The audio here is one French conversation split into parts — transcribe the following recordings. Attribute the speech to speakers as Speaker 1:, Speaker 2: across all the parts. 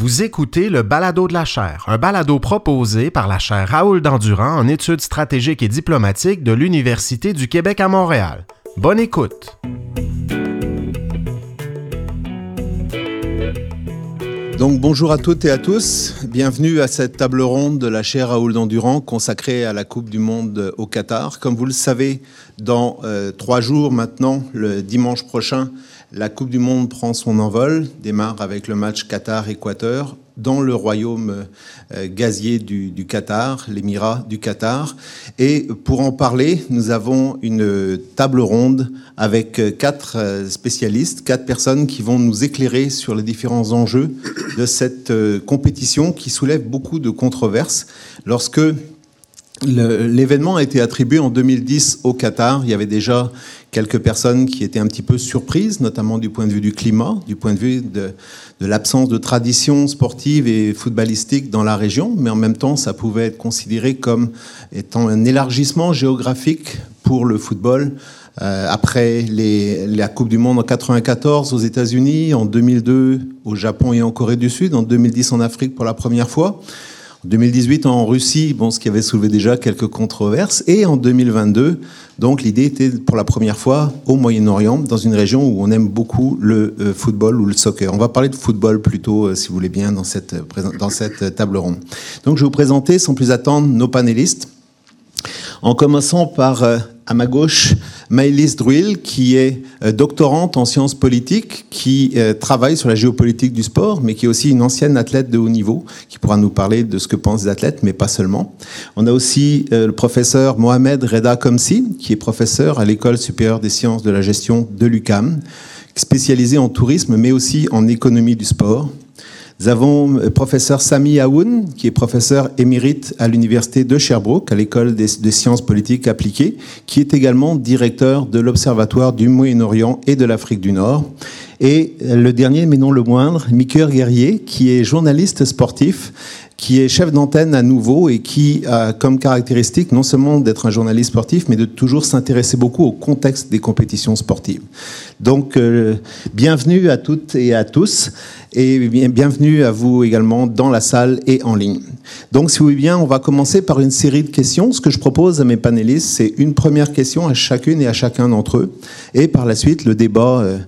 Speaker 1: Vous écoutez le Balado de la chaire, un balado proposé par la chaire Raoul Dandurand en études stratégiques et diplomatiques de l'Université du Québec à Montréal. Bonne écoute!
Speaker 2: Donc bonjour à toutes et à tous, bienvenue à cette table ronde de la chaire Raoul Dandurand consacrée à la Coupe du Monde au Qatar. Comme vous le savez, dans euh, trois jours maintenant, le dimanche prochain, la Coupe du Monde prend son envol, démarre avec le match Qatar-Équateur dans le royaume euh, gazier du, Qatar, l'émirat du Qatar. Et pour en parler, nous avons une table ronde avec quatre euh, spécialistes, quatre personnes qui vont nous éclairer sur les différents enjeux de cette euh, compétition qui soulève beaucoup de controverses. Lorsque L'événement a été attribué en 2010 au Qatar. Il y avait déjà quelques personnes qui étaient un petit peu surprises, notamment du point de vue du climat, du point de vue de, l'absence de tradition sportive et footballistique dans la région, mais en même temps, ça pouvait être considéré comme étant un élargissement géographique pour le football. Euh, après les, la Coupe du Monde en 94 aux États-Unis, en 2002 au Japon et en Corée du Sud, en 2010 en Afrique pour la première fois. En 2018 en Russie, bon, ce qui avait soulevé déjà quelques controverses, et en 2022, donc l'idée était pour la première fois au Moyen-Orient, dans une région où on aime beaucoup le euh, football ou le soccer. On va parler de football plutôt, euh, si vous voulez bien, dans cette, dans cette table ronde. Donc je vais vous présenter sans plus attendre nos panélistes, en commençant par euh, à ma gauche, Maëlys Druil, qui est euh, doctorante en sciences politiques, qui euh, travaille sur la géopolitique du sport, mais qui est aussi une ancienne athlète de haut niveau, qui pourra nous parler de ce que pensent les athlètes, mais pas seulement. On a aussi le professeur Mohamed Reda Komsi, qui est professeur à l'École supérieure des sciences de la gestion de l'UCAM, spécialisé en tourisme, mais aussi en économie du sport. Nous avons le euh, professeur Sami Aoun, qui est professeur émérite à l'université de Sherbrooke, à l'école des, sciences politiques appliquées, qui est également directeur de l'Observatoire du Moyen-Orient et de l'Afrique du Nord. Et le dernier, mais non le moindre, Mickey Guerrier, qui est journaliste sportif qui est chef d'antenne à nouveau et qui a comme caractéristique non seulement d'être un journaliste sportif, mais de toujours s'intéresser beaucoup au contexte des compétitions sportives. Donc, euh, bienvenue à toutes et à tous, et bienvenue à vous également dans la salle et en ligne. Donc, si vous voulez bien, on va commencer par une série de questions. Ce que je propose à mes panélistes, c'est une première question à chacune et à chacun d'entre eux, et par la suite, le débat. Euh,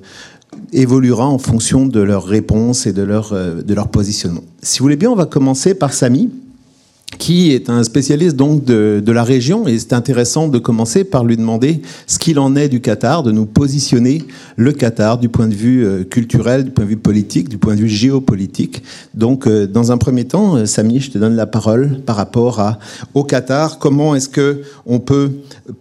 Speaker 2: évoluera en fonction de leurs réponses et de leur, euh, de leur positionnement. Si vous voulez bien, on va commencer par Samy qui est un spécialiste donc de, de la région et c'est intéressant de commencer par lui demander ce qu'il en est du Qatar, de nous positionner le Qatar du point de vue euh, culturel, du point de vue politique, du point de vue géopolitique. Donc, euh, dans un premier temps, euh, Samy, je te donne la parole par rapport à, au Qatar. Comment est-ce que on peut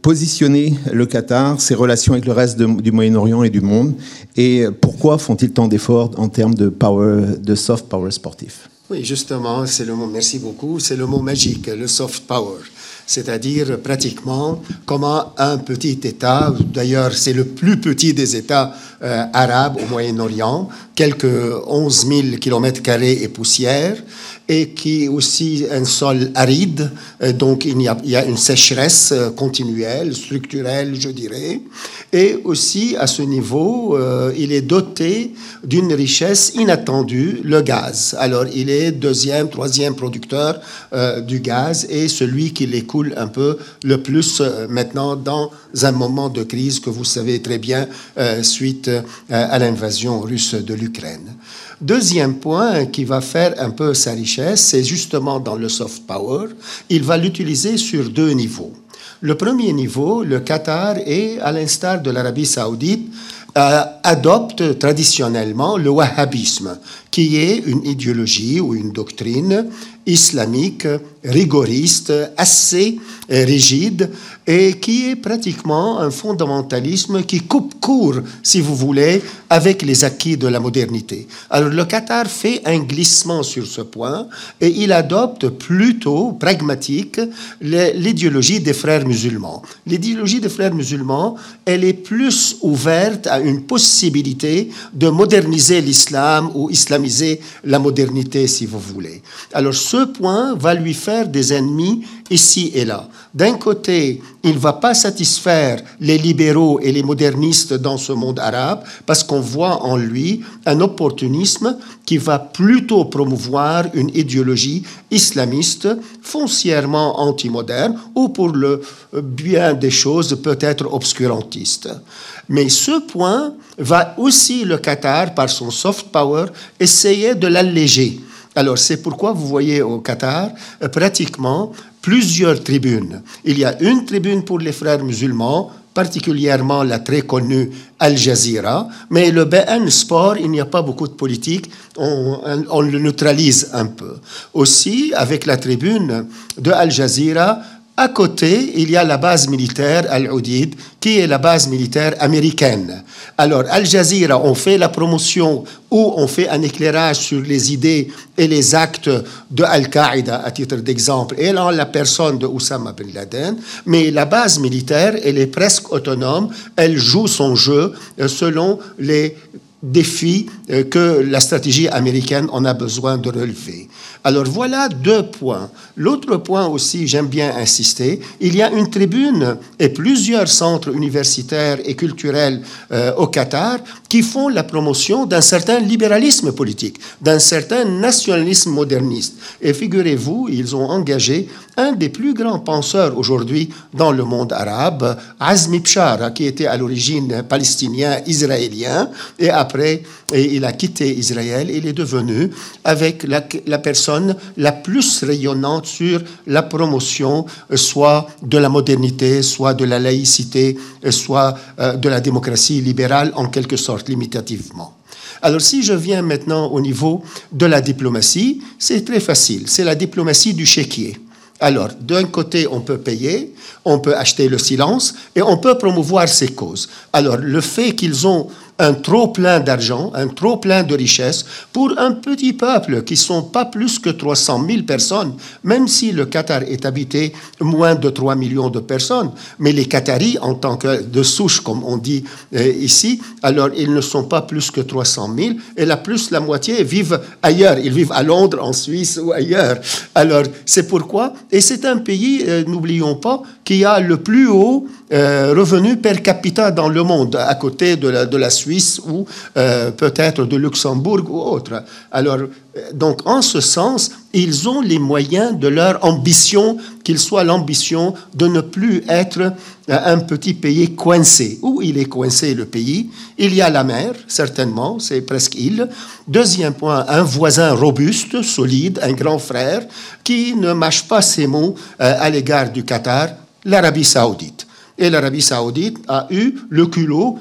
Speaker 2: positionner le Qatar, ses relations avec le reste du Moyen-Orient et du monde, et pourquoi font-ils tant d'efforts en termes de power, de soft power sportif?
Speaker 3: Oui, justement, c'est le mot, merci beaucoup, c'est le mot magique, le soft power. C'est-à-dire pratiquement comment un petit État, d'ailleurs c'est le plus petit des États euh, arabes au Moyen-Orient, quelques 11 000 km et poussière, et qui est aussi un sol aride, euh, donc il y a, une sécheresse euh, continuelle, structurelle, je dirais. Et aussi, à ce niveau, euh, il est doté d'une richesse inattendue, le gaz. Alors, il est deuxième, troisième producteur du gaz et celui qui l'écoule un peu le plus maintenant dans un moment de crise que vous savez très bien suite à l'invasion russe de l'Ukraine. Deuxième point qui va faire un peu sa richesse, c'est justement dans le soft power. Il va l'utiliser sur deux niveaux. Le premier niveau, le Qatar est, à l'instar de l'Arabie saoudite, euh, adopte traditionnellement le wahhabisme, qui est une idéologie ou une doctrine islamique rigoriste, assez rigide, et qui est pratiquement un fondamentalisme qui coupe court, si vous voulez, avec les acquis de la modernité. Alors le Qatar fait un glissement sur ce point et il adopte plutôt pragmatique l'idéologie des frères musulmans. L'idéologie des frères musulmans, elle est plus ouverte à une possibilité de moderniser l'islam ou islamiser la modernité, si vous voulez. Alors ce ce point va lui faire des ennemis ici et là. D'un côté, il ne va pas satisfaire les libéraux et les modernistes dans ce monde arabe parce qu'on voit en lui un opportunisme qui va plutôt promouvoir une idéologie islamiste foncièrement anti-moderne ou pour le bien des choses peut-être obscurantiste. Mais ce point va aussi le Qatar, par son soft power, essayer de l'alléger. Alors c'est pourquoi vous voyez au Qatar euh, pratiquement plusieurs tribunes. Il y a une tribune pour les frères musulmans, particulièrement la très connue Al Jazeera, mais le BN Sport, il n'y a pas beaucoup de politique, on, on, le neutralise un peu. Aussi, avec la tribune de Al Jazeera, à côté, il y a la base militaire Al-Oudid, qui est la base militaire américaine. Alors, Al Jazeera, on fait la promotion ou on fait un éclairage sur les idées et les actes de Al-Qaïda, à titre d'exemple, et là, la personne de Oussama bin Laden. Mais la base militaire, elle est presque autonome, elle joue son jeu euh, selon les défis euh, que la stratégie américaine en a besoin de relever. Alors voilà deux points. L'autre point aussi, j'aime bien insister, il y a une tribune et plusieurs centres universitaires et culturels euh, au Qatar qui font la promotion d'un certain libéralisme politique, d'un certain nationalisme moderniste. Et figurez-vous, ils ont engagé un des plus grands penseurs aujourd'hui dans le monde arabe, Azmi Bshara, qui était à l'origine palestinien, israélien, et après, il a quitté Israël, il est devenu, avec la, la personne la plus rayonnante sur la promotion, euh, soit de la modernité, soit de la laïcité, euh, soit euh, de la démocratie libérale, en quelque sorte, limitativement. Alors si je viens maintenant au niveau de la diplomatie, c'est très facile, c'est la diplomatie du chéquier. Alors, d'un côté, on peut payer, on peut acheter le silence et on peut promouvoir ses causes. Alors, le fait qu'ils ont un trop plein d'argent, un trop plein de richesses pour un petit peuple qui sont pas plus que 300 000 personnes, même si le Qatar est habité moins de 3 millions de personnes. Mais les Qataris, en tant que de souche, comme on dit euh, ici, alors ils ne sont pas plus que 300 000 et la plus la moitié vivent ailleurs. Ils vivent à Londres, en Suisse ou ailleurs. Alors c'est pourquoi, et c'est un pays, euh, n'oublions pas, qui a le plus haut euh, revenu per capita dans le monde, à côté de la, de la Suisse ou euh, peut-être de Luxembourg ou autre. Alors, euh, donc, en ce sens, ils ont les moyens de leur ambition, qu'il soit l'ambition de ne plus être un petit pays coincé. Où il est coincé, le pays? Il y a la mer, certainement, c'est presque île. Deuxième point, un voisin robuste, solide, un grand frère, qui ne mâche pas ses mots à l'égard du Qatar, l'Arabie saoudite. Et l'Arabie saoudite a eu le culot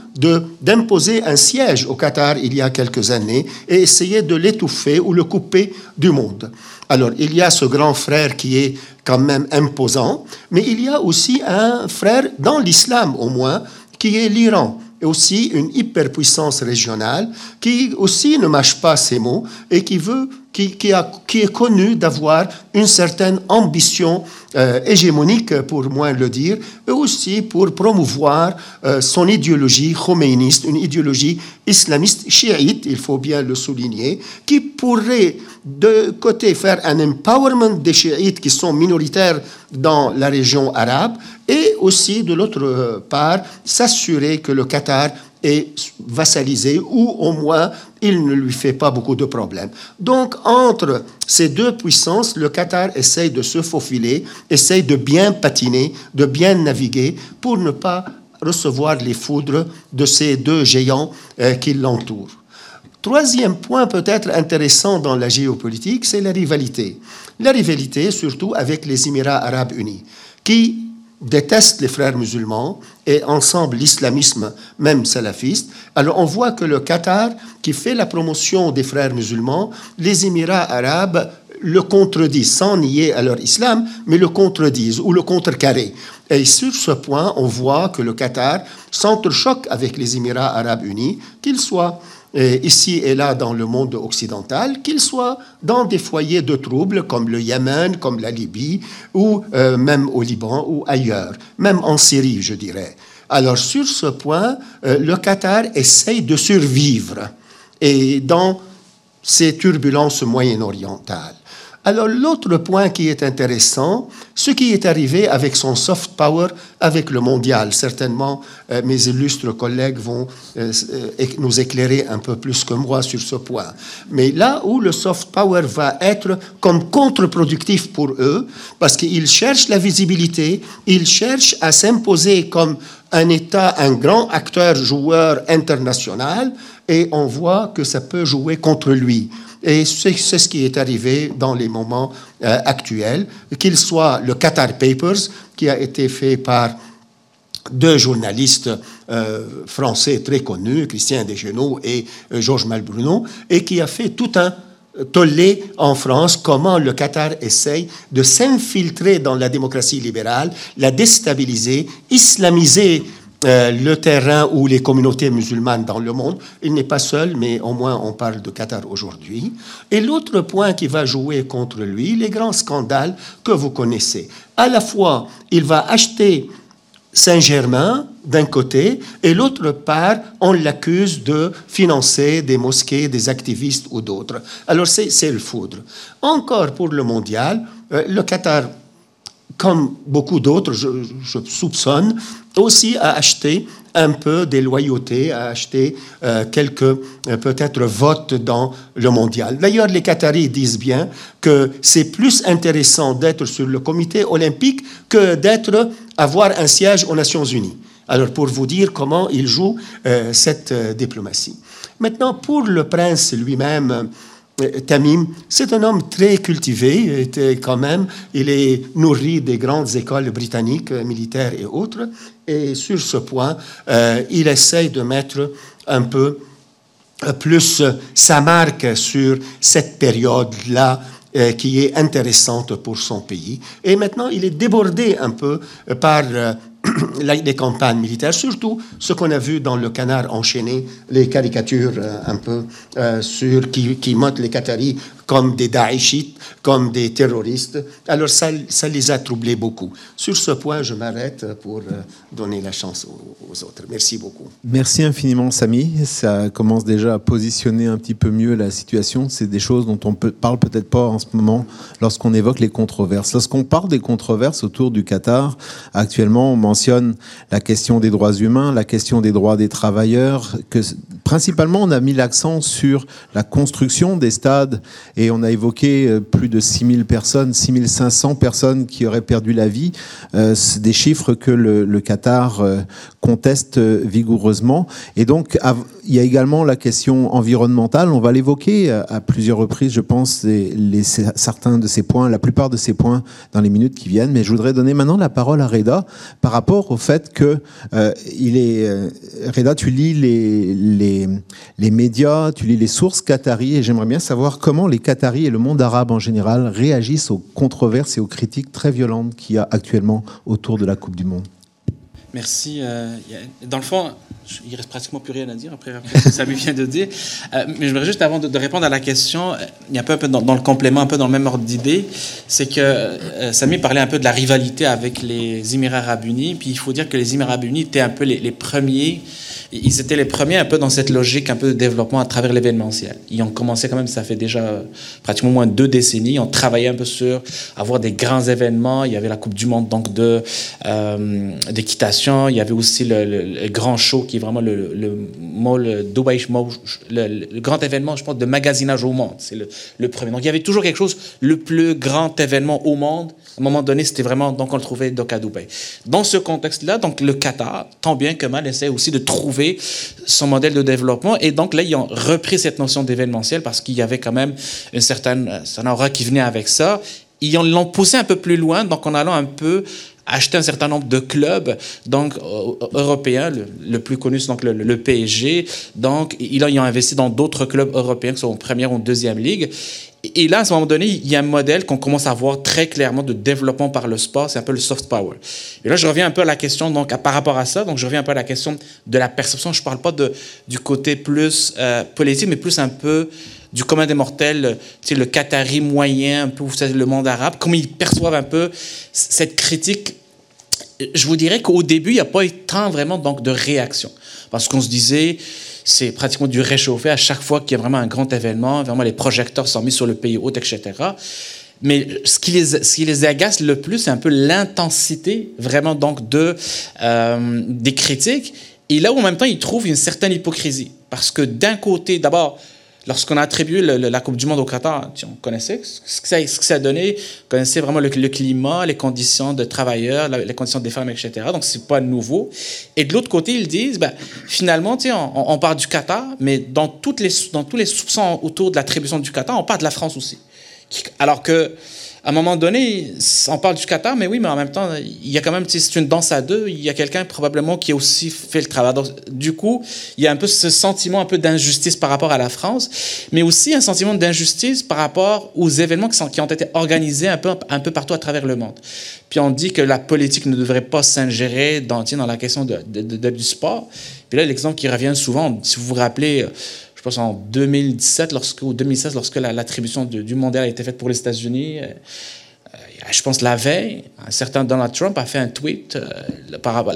Speaker 3: d'imposer un siège au Qatar il y a quelques années et essayer de l'étouffer ou le couper du monde. Alors, il y a ce grand frère qui est quand même imposant, mais il y a aussi un frère dans l'islam au moins, qui est l'Iran. Et aussi une hyperpuissance régionale qui aussi ne mâche pas ses mots et qui veut qui, a, qui est connu d'avoir une certaine ambition euh, hégémonique, pour moins le dire, et aussi pour promouvoir euh, son idéologie khoméiniste, une idéologie islamiste chiite, il faut bien le souligner, qui pourrait de côté faire un empowerment des chiites qui sont minoritaires dans la région arabe et aussi de l'autre part s'assurer que le Qatar est vassalisé ou au moins il ne lui fait pas beaucoup de problèmes. Donc entre ces deux puissances, le Qatar essaye de se faufiler, essaye de bien patiner, de bien naviguer pour ne pas recevoir les foudres de ces deux géants euh, qui l'entourent. Troisième point peut-être intéressant dans la géopolitique, c'est la rivalité. La rivalité surtout avec les Émirats arabes unis, qui détestent les frères musulmans et ensemble l'islamisme, même salafiste. Alors on voit que le Qatar, qui fait la promotion des frères musulmans, les Émirats arabes le contredisent, sans nier à leur islam, mais le contredisent ou le contrecarré. Et sur ce point, on voit que le Qatar s'entrechoque avec les Émirats arabes unis, qu'ils soient ici et là dans le monde occidental, qu'ils soient dans des foyers de troubles comme le Yémen, comme la Libye, ou euh, même au Liban ou ailleurs, même en Syrie, je dirais. Alors sur ce point, euh, le Qatar essaye de survivre et dans ces turbulences moyen-orientales. Alors l'autre point qui est intéressant, ce qui est arrivé avec son soft power avec le mondial. Certainement, euh, mes illustres collègues vont euh, euh, nous éclairer un peu plus que moi sur ce point. Mais là où le soft power va être comme contre-productif pour eux, parce qu'ils cherchent la visibilité, ils cherchent à s'imposer comme un État, un grand acteur, joueur international, et on voit que ça peut jouer contre lui. Et c'est ce qui est arrivé dans les moments euh, actuels, qu'il soit le Qatar Papers, qui a été fait par deux journalistes euh, français très connus, Christian Desgenoux et euh, Georges Malbruno, et qui a fait tout un tollé en France comment le Qatar essaye de s'infiltrer dans la démocratie libérale, la déstabiliser, islamiser euh, le terrain ou les communautés musulmanes dans le monde. Il n'est pas seul, mais au moins on parle de Qatar aujourd'hui. Et l'autre point qui va jouer contre lui, les grands scandales que vous connaissez. À la fois, il va acheter Saint-Germain d'un côté, et l'autre part, on l'accuse de financer des mosquées, des activistes ou d'autres. Alors c'est le foudre. Encore pour le mondial, euh, le Qatar comme beaucoup d'autres, je, soupçonne, aussi à acheter un peu des loyautés, à acheter euh, quelques euh, peut-être votes dans le mondial. D'ailleurs, les Qataris disent bien que c'est plus intéressant d'être sur le comité olympique que d'être avoir un siège aux Nations Unies. Alors, pour vous dire comment ils jouent euh, cette diplomatie. Maintenant, pour le prince lui-même, euh, Tamim, c'est un homme très cultivé, était quand même, il est nourri des grandes écoles britanniques, euh, militaires et autres, et sur ce point, euh, il essaye de mettre un peu plus sa marque sur cette période-là qui est intéressante pour son pays. Et maintenant, il est débordé un peu par les campagnes militaires, surtout ce qu'on a vu dans le canard enchaîné, les caricatures euh, un peu euh, sur, qui, qui montrent les Qataris comme des Daeshites, comme des terroristes. Alors ça, ça les a troublés beaucoup. Sur ce point, je m'arrête pour euh, donner la chance aux, autres. Merci beaucoup.
Speaker 2: Merci infiniment, Samy. Ça commence déjà à positionner un petit peu mieux la situation. C'est des choses dont on ne parle peut-être pas en ce moment lorsqu'on évoque les controverses. Lorsqu'on parle des controverses autour du Qatar, actuellement, on mentionne la question des droits humains, la question des droits des travailleurs, principalement, on a mis l'accent sur la construction des stades et on a évoqué euh, plus de 6000 personnes, 6500 personnes qui auraient perdu la vie. Euh, des chiffres que le, Qatar euh, conteste vigoureusement. Et donc, il y a également la question environnementale. On va l'évoquer à plusieurs reprises, je pense, certains de ces points, la plupart de ces points dans les minutes qui viennent. Mais je voudrais donner maintenant la parole à Reda par rapport au fait que il est. Reda, tu lis les, les, les médias, tu lis les sources qataries, et j'aimerais bien savoir comment les Qataris et le monde arabe en général réagissent aux controverses et aux critiques très violentes qu'il y a actuellement autour de la Coupe du Monde
Speaker 4: Merci. Euh, dans le fond, il reste pratiquement plus rien à dire après, ce que lui vient de dire. Euh, mais je voudrais juste, avant de, répondre à la question, il y a un peu, dans, le complément, un peu dans le même ordre d'idée, c'est que euh, Samy parlait un peu de la rivalité avec les Émirats arabes unis. Puis il faut dire que les Émirats arabes unis étaient un peu les, premiers ils étaient les premiers un peu dans cette logique un peu de développement à travers l'événementiel. Ils ont commencé quand même, ça fait déjà pratiquement moins deux décennies. Ils ont travaillé un peu sur avoir des grands événements. Il y avait la Coupe du Monde donc de euh, d'équitation. Il y avait aussi le, grand show qui est vraiment le, le le, grand événement, je pense, de magasinage au monde. C'est le, premier. Donc il y avait toujours quelque chose, le plus grand événement au monde. À un moment donné, c'était vraiment donc on le trouvait donc à Dubaï. Dans ce contexte-là, donc le Qatar, tant bien que mal, essaie aussi de trouver son modèle de développement. Et donc là, ils ont repris cette notion d'événementiel parce qu'il y avait quand même une certaine, aura qui venait avec ça. Ils l'ont poussé un peu plus loin, donc en allant un peu acheter un certain nombre de clubs donc européens, le, plus connu c'est donc le, PSG. Donc ils ont investi dans d'autres clubs européens qui sont en première ou en deuxième ligue. Et là, à ce moment donné, il y a un modèle qu'on commence à voir très clairement de développement par le sport, c'est un peu le soft power. Et là, je reviens un peu à la question, donc, par rapport à ça, donc je reviens un peu à la question de la perception. Je ne parle pas de, du côté plus euh, politique, mais plus un peu du commun des mortels, tu sais, le Qatari moyen, un peu, le monde arabe, comment ils perçoivent un peu cette critique. Je vous dirais qu'au début, il n'y a pas eu tant vraiment donc, de réaction. Parce qu'on se disait, c'est pratiquement du réchauffé à chaque fois qu'il y a vraiment un grand événement. Vraiment, les projecteurs sont mis sur le pays hôte, etc. Mais ce qui les, ce qui les agace le plus, c'est un peu l'intensité vraiment donc de, euh, des critiques. Et là où en même temps, ils trouvent une certaine hypocrisie. Parce que d'un côté, d'abord, Lorsqu'on a attribué la Coupe du Monde au Qatar, on connaissait ce que ça, a donné, on connaissait vraiment le, climat, les conditions de travailleurs, les conditions des femmes, etc. Donc, c'est pas nouveau. Et de l'autre côté, ils disent, ben, finalement, on, on parle du Qatar, mais dans, toutes les, dans tous les soupçons autour de l'attribution du Qatar, on parle de la France aussi. Alors que à un moment donné, on parle du Qatar, mais oui, mais en même temps, il y a quand même, c'est une danse à deux. Il y a quelqu'un probablement qui a aussi fait le travail. Du coup, il y a un peu ce sentiment un peu d'injustice par rapport à la France, mais aussi un sentiment d'injustice par rapport aux événements qui, ont été organisés un peu, un peu partout à travers le monde. Puis on dit que la politique ne devrait pas s'ingérer dans, la question du sport. Puis là, l'exemple qui revient souvent, si vous vous rappelez, je pense en 2017 lorsque, ou 2016, lorsque l'attribution du mondial a été faite pour les États-Unis. Euh, euh, je pense la veille, un certain Donald Trump a fait un tweet euh,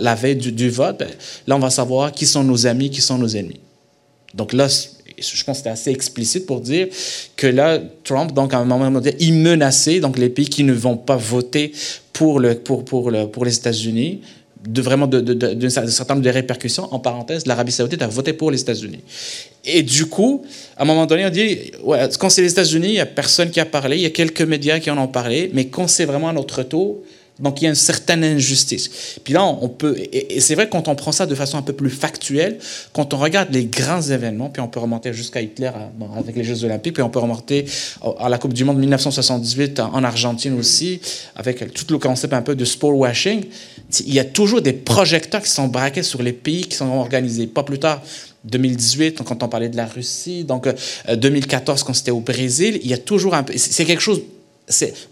Speaker 4: la veille du, vote. Ben, là, on va savoir qui sont nos amis, qui sont nos ennemis. Donc là, je pense que c'était assez explicite pour dire que là, Trump, donc à un moment donné, il menaçait donc les pays qui ne vont pas voter pour, le, pour, pour, le, pour les États-Unis de vraiment d'un certain nombre de répercussions. En parenthèse, l'Arabie saoudite a voté pour les États-Unis. Et du coup, à un moment donné, on dit, ouais, quand c'est les États-Unis, il n'y a personne qui a parlé, il y a quelques médias qui en ont parlé, mais quand c'est vraiment à notre tour, donc il y a une certaine injustice. Puis là, on peut, et, c'est vrai quand on prend ça de façon un peu plus factuelle, quand on regarde les grands événements, puis on peut remonter jusqu'à Hitler avec les Jeux Olympiques, puis on peut remonter à la Coupe du Monde 1978 en Argentine aussi, avec tout le concept un peu de sport washing. Il y a toujours des projecteurs qui sont braqués sur les pays qui sont organisés. Pas plus tard, 2018, quand on parlait de la Russie, donc 2014, euh, quand c'était au Brésil, il y a toujours un peu. C'est quelque chose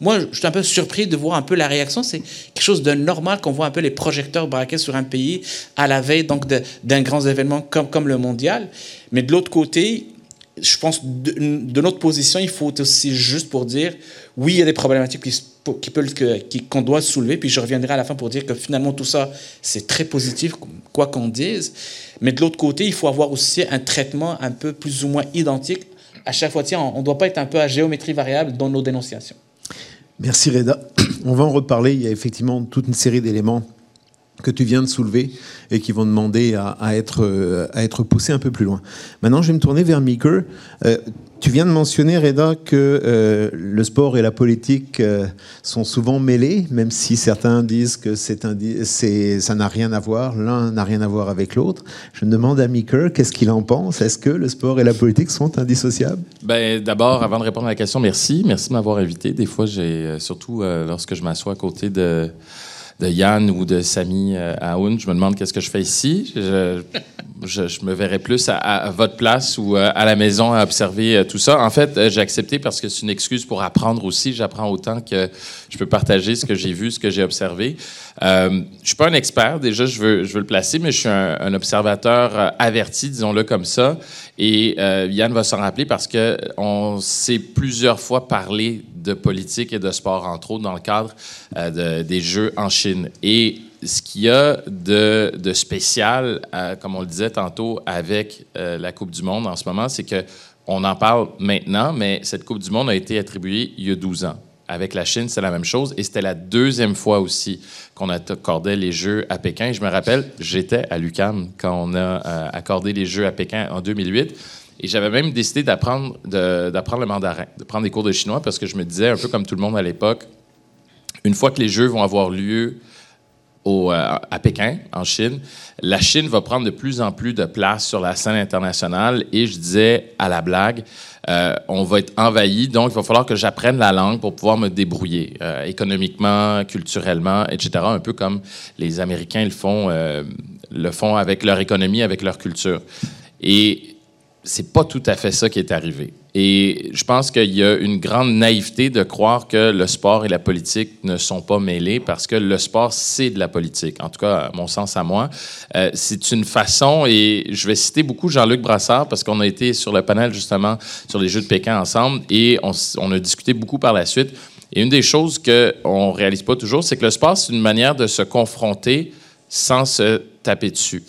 Speaker 4: moi, je suis un peu surpris de voir un peu la réaction. C'est quelque chose de normal qu'on voit un peu les projecteurs braqués sur un pays à la veille donc d'un grand événement comme, le mondial. Mais de l'autre côté, je pense de, de, notre position, il faut aussi juste pour dire oui, il y a des problématiques qui peuvent qu'on doit soulever. Puis je reviendrai à la fin pour dire que finalement tout ça c'est très positif, quoi qu'on dise. Mais de l'autre côté, il faut avoir aussi un traitement un peu plus ou moins identique à chaque fois, tiens, on ne doit pas être un peu à géométrie variable dans nos dénonciations.
Speaker 2: Merci Reda. On va en reparler. Il y a effectivement toute une série d'éléments que tu viens de soulever et qui vont demander à, être, euh, être poussés un peu plus loin. Maintenant, je vais me tourner vers Meeker. Euh, tu viens de mentionner, Reda, que euh, le sport et la politique euh, sont souvent mêlés, même si certains disent que ça n'a rien à voir, l'un n'a rien à voir avec l'autre. Je me demande à Meeker, qu'est-ce qu'il en pense? Est-ce que le sport et la politique sont indissociables?
Speaker 5: Ben, D'abord, avant de répondre à la question, merci. Merci de m'avoir invité. Des fois, j'ai euh, surtout lorsque je m'assois à côté de de Yann ou de Samy Aoun. Je me demande qu'est-ce que je fais ici. Je, me verrais plus à, votre place ou euh, à la maison à observer euh, tout ça. En fait, euh, j'ai accepté parce que c'est une excuse pour apprendre aussi. J'apprends autant que je peux partager ce que j'ai vu, ce que j'ai observé. Euh, je suis pas un expert, déjà, je veux, je veux le placer, mais je suis un, observateur averti, disons-le comme ça. Et Yann va s'en rappeler parce que on s'est plusieurs fois parlé de politique et de sport, entre autres, dans le cadre des Jeux en Chine. Et ce qu'il y a de, spécial, euh, comme on le disait tantôt, avec euh, la Coupe du Monde en ce moment, c'est que on en parle maintenant, mais cette Coupe du Monde a été attribuée il y a 12 ans. Avec la Chine, c'est la même chose. Et c'était la deuxième fois aussi qu'on accordait les Jeux à Pékin. je me rappelle, j'étais à l'UCAM quand on a euh, accordé les Jeux à Pékin en 2008. Et j'avais même décidé d'apprendre, d'apprendre le mandarin, de prendre des cours de chinois, parce que je me disais, un peu comme tout le monde à l'époque, une fois que les Jeux vont avoir lieu euh, à Pékin, en Chine, la Chine va prendre de plus en plus de place sur la scène internationale et je disais à la blague, euh, on va être envahi, donc il va falloir que j'apprenne la langue pour pouvoir me débrouiller euh, économiquement, culturellement, etc. Un peu comme les Américains le font, le font avec leur économie, avec leur culture. Et c'est pas tout à fait ça qui est arrivé. Et je pense qu'il y a une grande naïveté de croire que le sport et la politique ne sont pas mêlés parce que le sport, c'est de la politique. En tout cas, à mon sens à moi. Euh, c'est une façon, et je vais citer beaucoup Jean-Luc Brassard parce qu'on a été sur le panel justement sur les Jeux de Pékin ensemble et on, on a discuté beaucoup par la suite. Et une des choses qu'on ne réalise pas toujours, c'est que le sport, c'est une manière de se confronter sans se taper dessus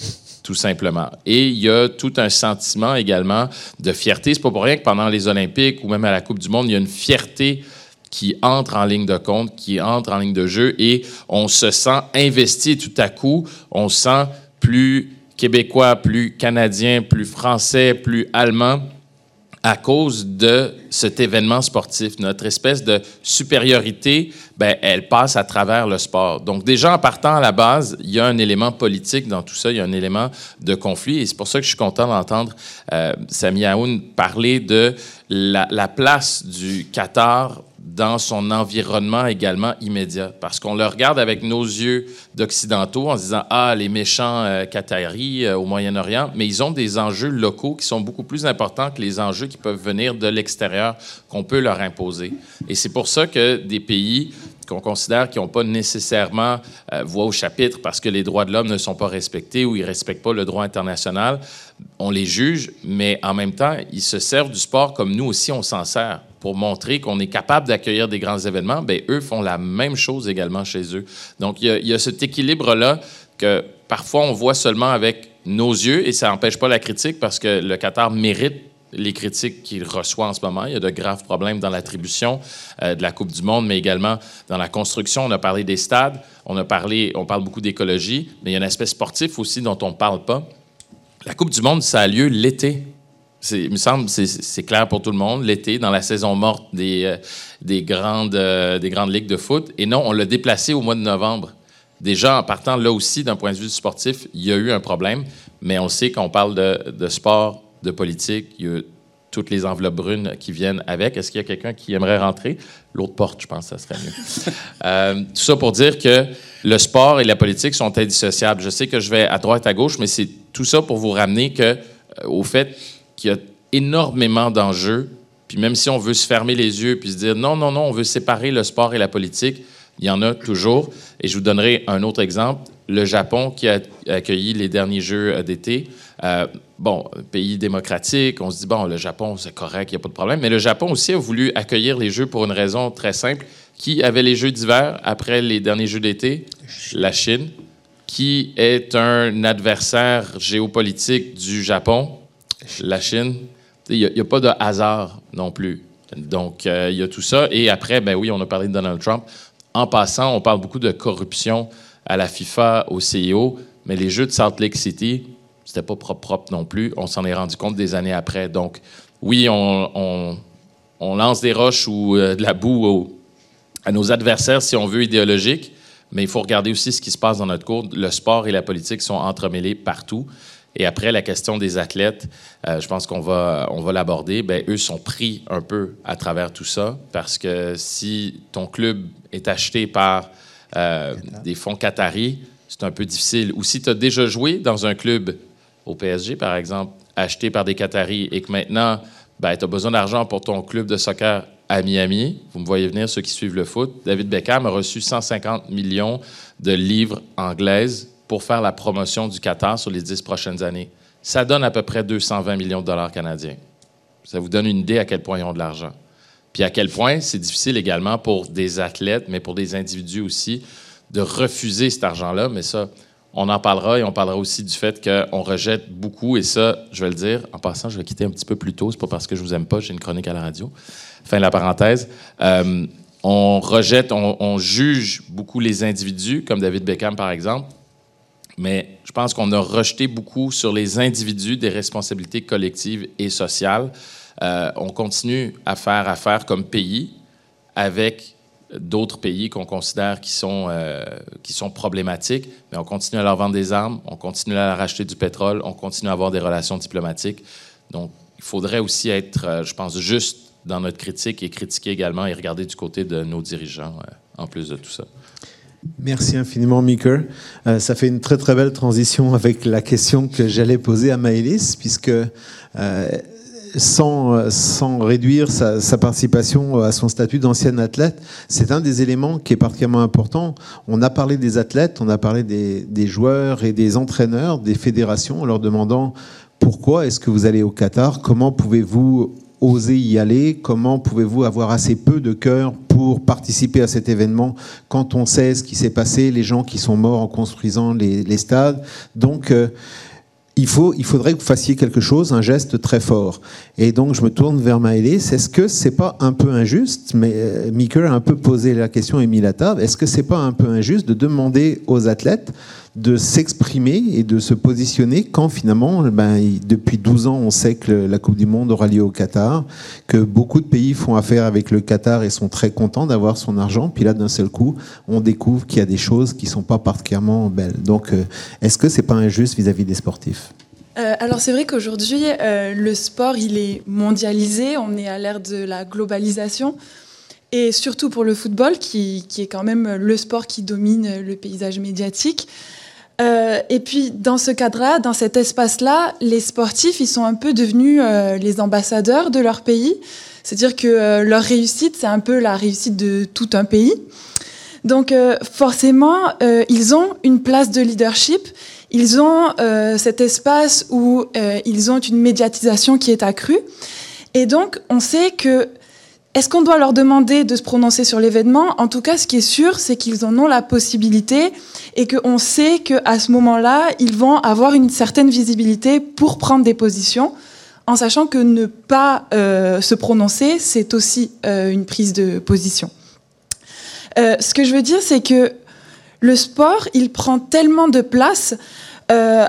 Speaker 5: tout simplement. Et il y a tout un sentiment également de fierté. C'est pas pour rien que pendant les Olympiques ou même à la Coupe du Monde, il y a une fierté qui entre en ligne de compte, qui entre en ligne de jeu et on se sent investi tout à coup, on se sent plus québécois, plus canadien, plus français, plus allemand à cause de cet événement sportif. Notre espèce de supériorité, ben, elle passe à travers le sport. Donc déjà, en partant à la base, il y a un élément politique dans tout ça, il y a un élément de conflit, et c'est pour ça que je suis content d'entendre euh, Sami Aoun parler de la, la place du Qatar dans son environnement également immédiat. Parce qu'on le regarde avec nos yeux d'occidentaux en se disant Ah, les méchants euh, Qataris euh, au Moyen-Orient, mais ils ont des enjeux locaux qui sont beaucoup plus importants que les enjeux qui peuvent venir de l'extérieur qu'on peut leur imposer. Et c'est pour ça que des pays qu'on considère qui n'ont pas nécessairement euh, voix au chapitre parce que les droits de l'homme ne sont pas respectés ou ils ne respectent pas le droit international, on les juge, mais en même temps, ils se servent du sport comme nous aussi on s'en sert pour montrer qu'on est capable d'accueillir des grands événements, bien, eux font la même chose également chez eux. Donc, il y a, il y a cet équilibre-là que parfois on voit seulement avec nos yeux et ça n'empêche pas la critique parce que le Qatar mérite les critiques qu'il reçoit en ce moment. Il y a de graves problèmes dans l'attribution euh, de la Coupe du Monde, mais également dans la construction. On a parlé des stades, on a parlé, on parle beaucoup d'écologie, mais il y a un aspect sportif aussi dont on ne parle pas. La Coupe du Monde, ça a lieu l'été. Il me semble c'est clair pour tout le monde, l'été, dans la saison morte des, euh, des, grandes, euh, des grandes ligues de foot. Et non, on l'a déplacé au mois de novembre. Déjà, en partant là aussi, d'un point de vue sportif, il y a eu un problème, mais on sait qu'on parle de, sport, de politique, il y a toutes les enveloppes brunes qui viennent avec. Est-ce qu'il y a quelqu'un qui aimerait rentrer? L'autre porte, je pense que ça serait mieux. euh, tout ça pour dire que le sport et la politique sont indissociables. Je sais que je vais à droite, à gauche, mais c'est tout ça pour vous ramener que, euh, au fait qu'il y a énormément d'enjeux. Puis même si on veut se fermer les yeux puis se dire non, non, non, on veut séparer le sport et la politique, il y en a toujours. Et je vous donnerai un autre exemple. Le Japon qui a accueilli les derniers Jeux d'été. Euh, bon, pays démocratique, on se dit, bon, le Japon, c'est correct, il n'y a pas de problème. Mais le Japon aussi a voulu accueillir les Jeux pour une raison très simple. Qui avait les Jeux d'hiver après les derniers Jeux d'été? La Chine. Qui est un adversaire géopolitique du Japon? la Chine, il n'y a, pas de hasard non plus. Donc, euh, il y a tout ça. Et après, ben oui, on a parlé de Donald Trump. En passant, on parle beaucoup de corruption à la FIFA, au CIO, mais les Jeux de Salt Lake City, c'était pas propre, propre non plus. On s'en est rendu compte des années après. Donc, oui, on, on, on lance des roches ou euh, de la boue au, à nos adversaires, si on veut, idéologiques, mais il faut regarder aussi ce qui se passe dans notre cours. Le sport et la politique sont entremêlés partout. Et après, la question des athlètes, euh, je pense qu'on va, on va l'aborder. Ben, eux sont pris un peu à travers tout ça parce que si ton club est acheté par euh, des fonds qataris, c'est un peu difficile. Ou si tu as déjà joué dans un club au PSG, par exemple, acheté par des Qataris et que maintenant, ben, tu as besoin d'argent pour ton club de soccer à Miami, vous me voyez venir, ceux qui suivent le foot, David Beckham a reçu 150 millions de livres anglaises pour faire la promotion du Qatar sur les dix prochaines années. Ça donne à peu près 220 millions de dollars canadiens. Ça vous donne une idée à quel point ils ont de l'argent. Puis à quel point c'est difficile également pour des athlètes, mais pour des individus aussi, de refuser cet argent-là. Mais ça, on en parlera et on parlera aussi du fait qu'on rejette beaucoup. Et ça, je vais le dire, en passant, je vais quitter un petit peu plus tôt. C'est pas parce que je vous aime pas, j'ai une chronique à la radio. Fin de la parenthèse. Euh, on rejette, on, juge beaucoup les individus, comme David Beckham par exemple, mais je pense qu'on a rejeté beaucoup sur les individus des responsabilités collectives et sociales. Euh, on continue à faire affaire comme pays avec d'autres pays qu'on considère qui sont, euh, qui sont problématiques, mais on continue à leur vendre des armes, on continue à leur acheter du pétrole, on continue à avoir des relations diplomatiques. Donc, il faudrait aussi être, euh, je pense, juste dans notre critique et critiquer également et regarder du côté de nos dirigeants en plus de tout ça.
Speaker 2: Merci infiniment. Euh, ça fait une très très belle transition avec la question que j'allais poser à Maëlys, puisque euh, sans, sans réduire sa, sa, participation à son statut d'ancienne athlète, c'est un des éléments qui est particulièrement important. On a parlé des athlètes, on a parlé des, des joueurs et des entraîneurs, des fédérations, en leur demandant pourquoi est-ce que vous allez au Qatar, comment pouvez-vous oser y aller Comment pouvez-vous avoir assez peu de cœur pour participer à cet événement quand on sait ce qui s'est passé, les gens qui sont morts en construisant les, les stades Donc, euh, il, faut, il faudrait que vous fassiez quelque chose, un geste très fort. Et donc, je me tourne vers Maëlys. Est-ce que c'est pas un peu injuste? Mais euh, Mikel a un peu posé la question et mis la table. Est-ce que c'est pas un peu injuste de demander aux athlètes de s'exprimer et de se positionner quand finalement, ben, depuis 12 ans, on sait que la Coupe du Monde aura lieu au Qatar, que beaucoup de pays font affaire avec le Qatar et sont très contents d'avoir son argent. Puis là, d'un seul coup, on découvre qu'il y a des choses qui sont pas particulièrement belles. Donc, euh, est-ce que c'est pas injuste vis-à-vis des sportifs?
Speaker 6: Euh, alors c'est vrai qu'aujourd'hui, euh, le sport, il est mondialisé, on est à l'ère de la globalisation. Et surtout pour le football, qui, qui, est quand même le sport qui domine le paysage médiatique. Euh, et puis, dans ce cadre-là, dans cet espace-là, les sportifs, ils sont un peu devenus euh, les ambassadeurs de leur pays. C'est-à-dire que euh, leur réussite, c'est un peu la réussite de tout un pays. Donc, forcément, ils ont une place de leadership. Ils ont cet espace où ils ont une médiatisation qui est accrue. Et donc, on sait que est-ce qu'on doit leur demander de se prononcer sur l'événement? En tout cas, ce qui est sûr, c'est qu'ils en ont la possibilité et qu'on sait qu'à ce moment-là, ils vont avoir une certaine visibilité pour prendre des positions, en sachant que ne pas euh, se prononcer, c'est aussi euh, une prise de position. Euh, ce que je veux dire, c'est que le sport, il prend tellement de place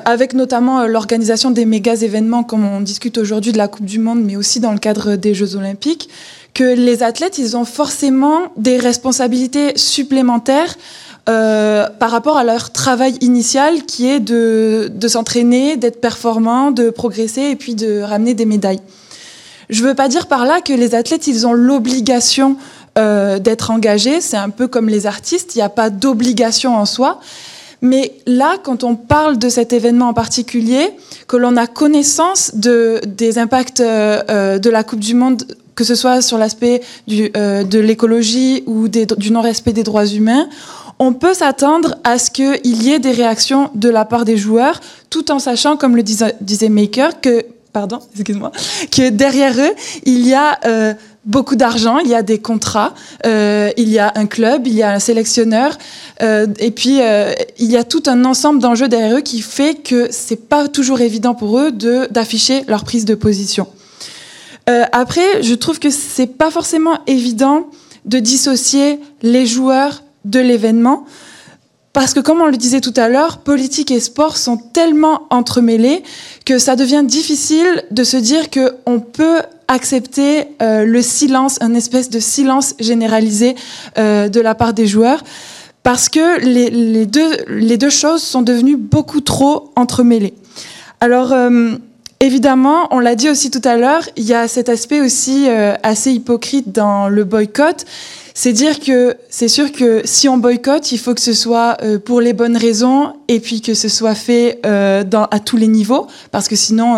Speaker 6: avec notamment l'organisation des méga événements, comme on discute aujourd'hui de la Coupe du Monde, mais aussi dans le cadre des Jeux Olympiques, que les athlètes, ils ont forcément des responsabilités supplémentaires euh, par rapport à leur travail initial qui est de, s'entraîner, d'être performant, de progresser et puis de ramener des médailles. Je ne veux pas dire par là que les athlètes, ils ont l'obligation euh, d'être engagés. C'est un peu comme les artistes, il n'y a pas d'obligation en soi. Mais là, quand on parle de cet événement en particulier, que l'on a connaissance de, des impacts euh de la Coupe du Monde que ce soit sur l'aspect euh, de l'écologie ou du non-respect des droits humains, on peut s'attendre à ce qu'il y ait des réactions de la part des joueurs, tout en sachant, comme le disait, Maker, que pardon, excuse-moi, que derrière eux, il y a euh, beaucoup d'argent, il y a des contrats, euh, il y a un club, il y a un sélectionneur, et puis il y a tout un ensemble d'enjeux derrière eux qui fait que c'est pas toujours évident pour eux d'afficher leur prise de position. Euh, après, je trouve que c'est pas forcément évident de dissocier les joueurs de l'événement. Parce que, comme on le disait tout à l'heure, politique et sport sont tellement entremêlés que ça devient difficile de se dire qu'on peut accepter euh, le silence, un espèce de silence généralisé euh, de la part des joueurs, parce que les, deux, les deux choses sont devenues beaucoup trop entremêlées. Alors, Évidemment, on l'a dit aussi tout à l'heure, il y a cet aspect aussi euh, assez hypocrite dans le boycott. C'est dire que c'est sûr que si on boycotte, il faut que ce soit euh, pour les bonnes raisons et puis que ce soit fait euh, dans, à tous les niveaux, parce que sinon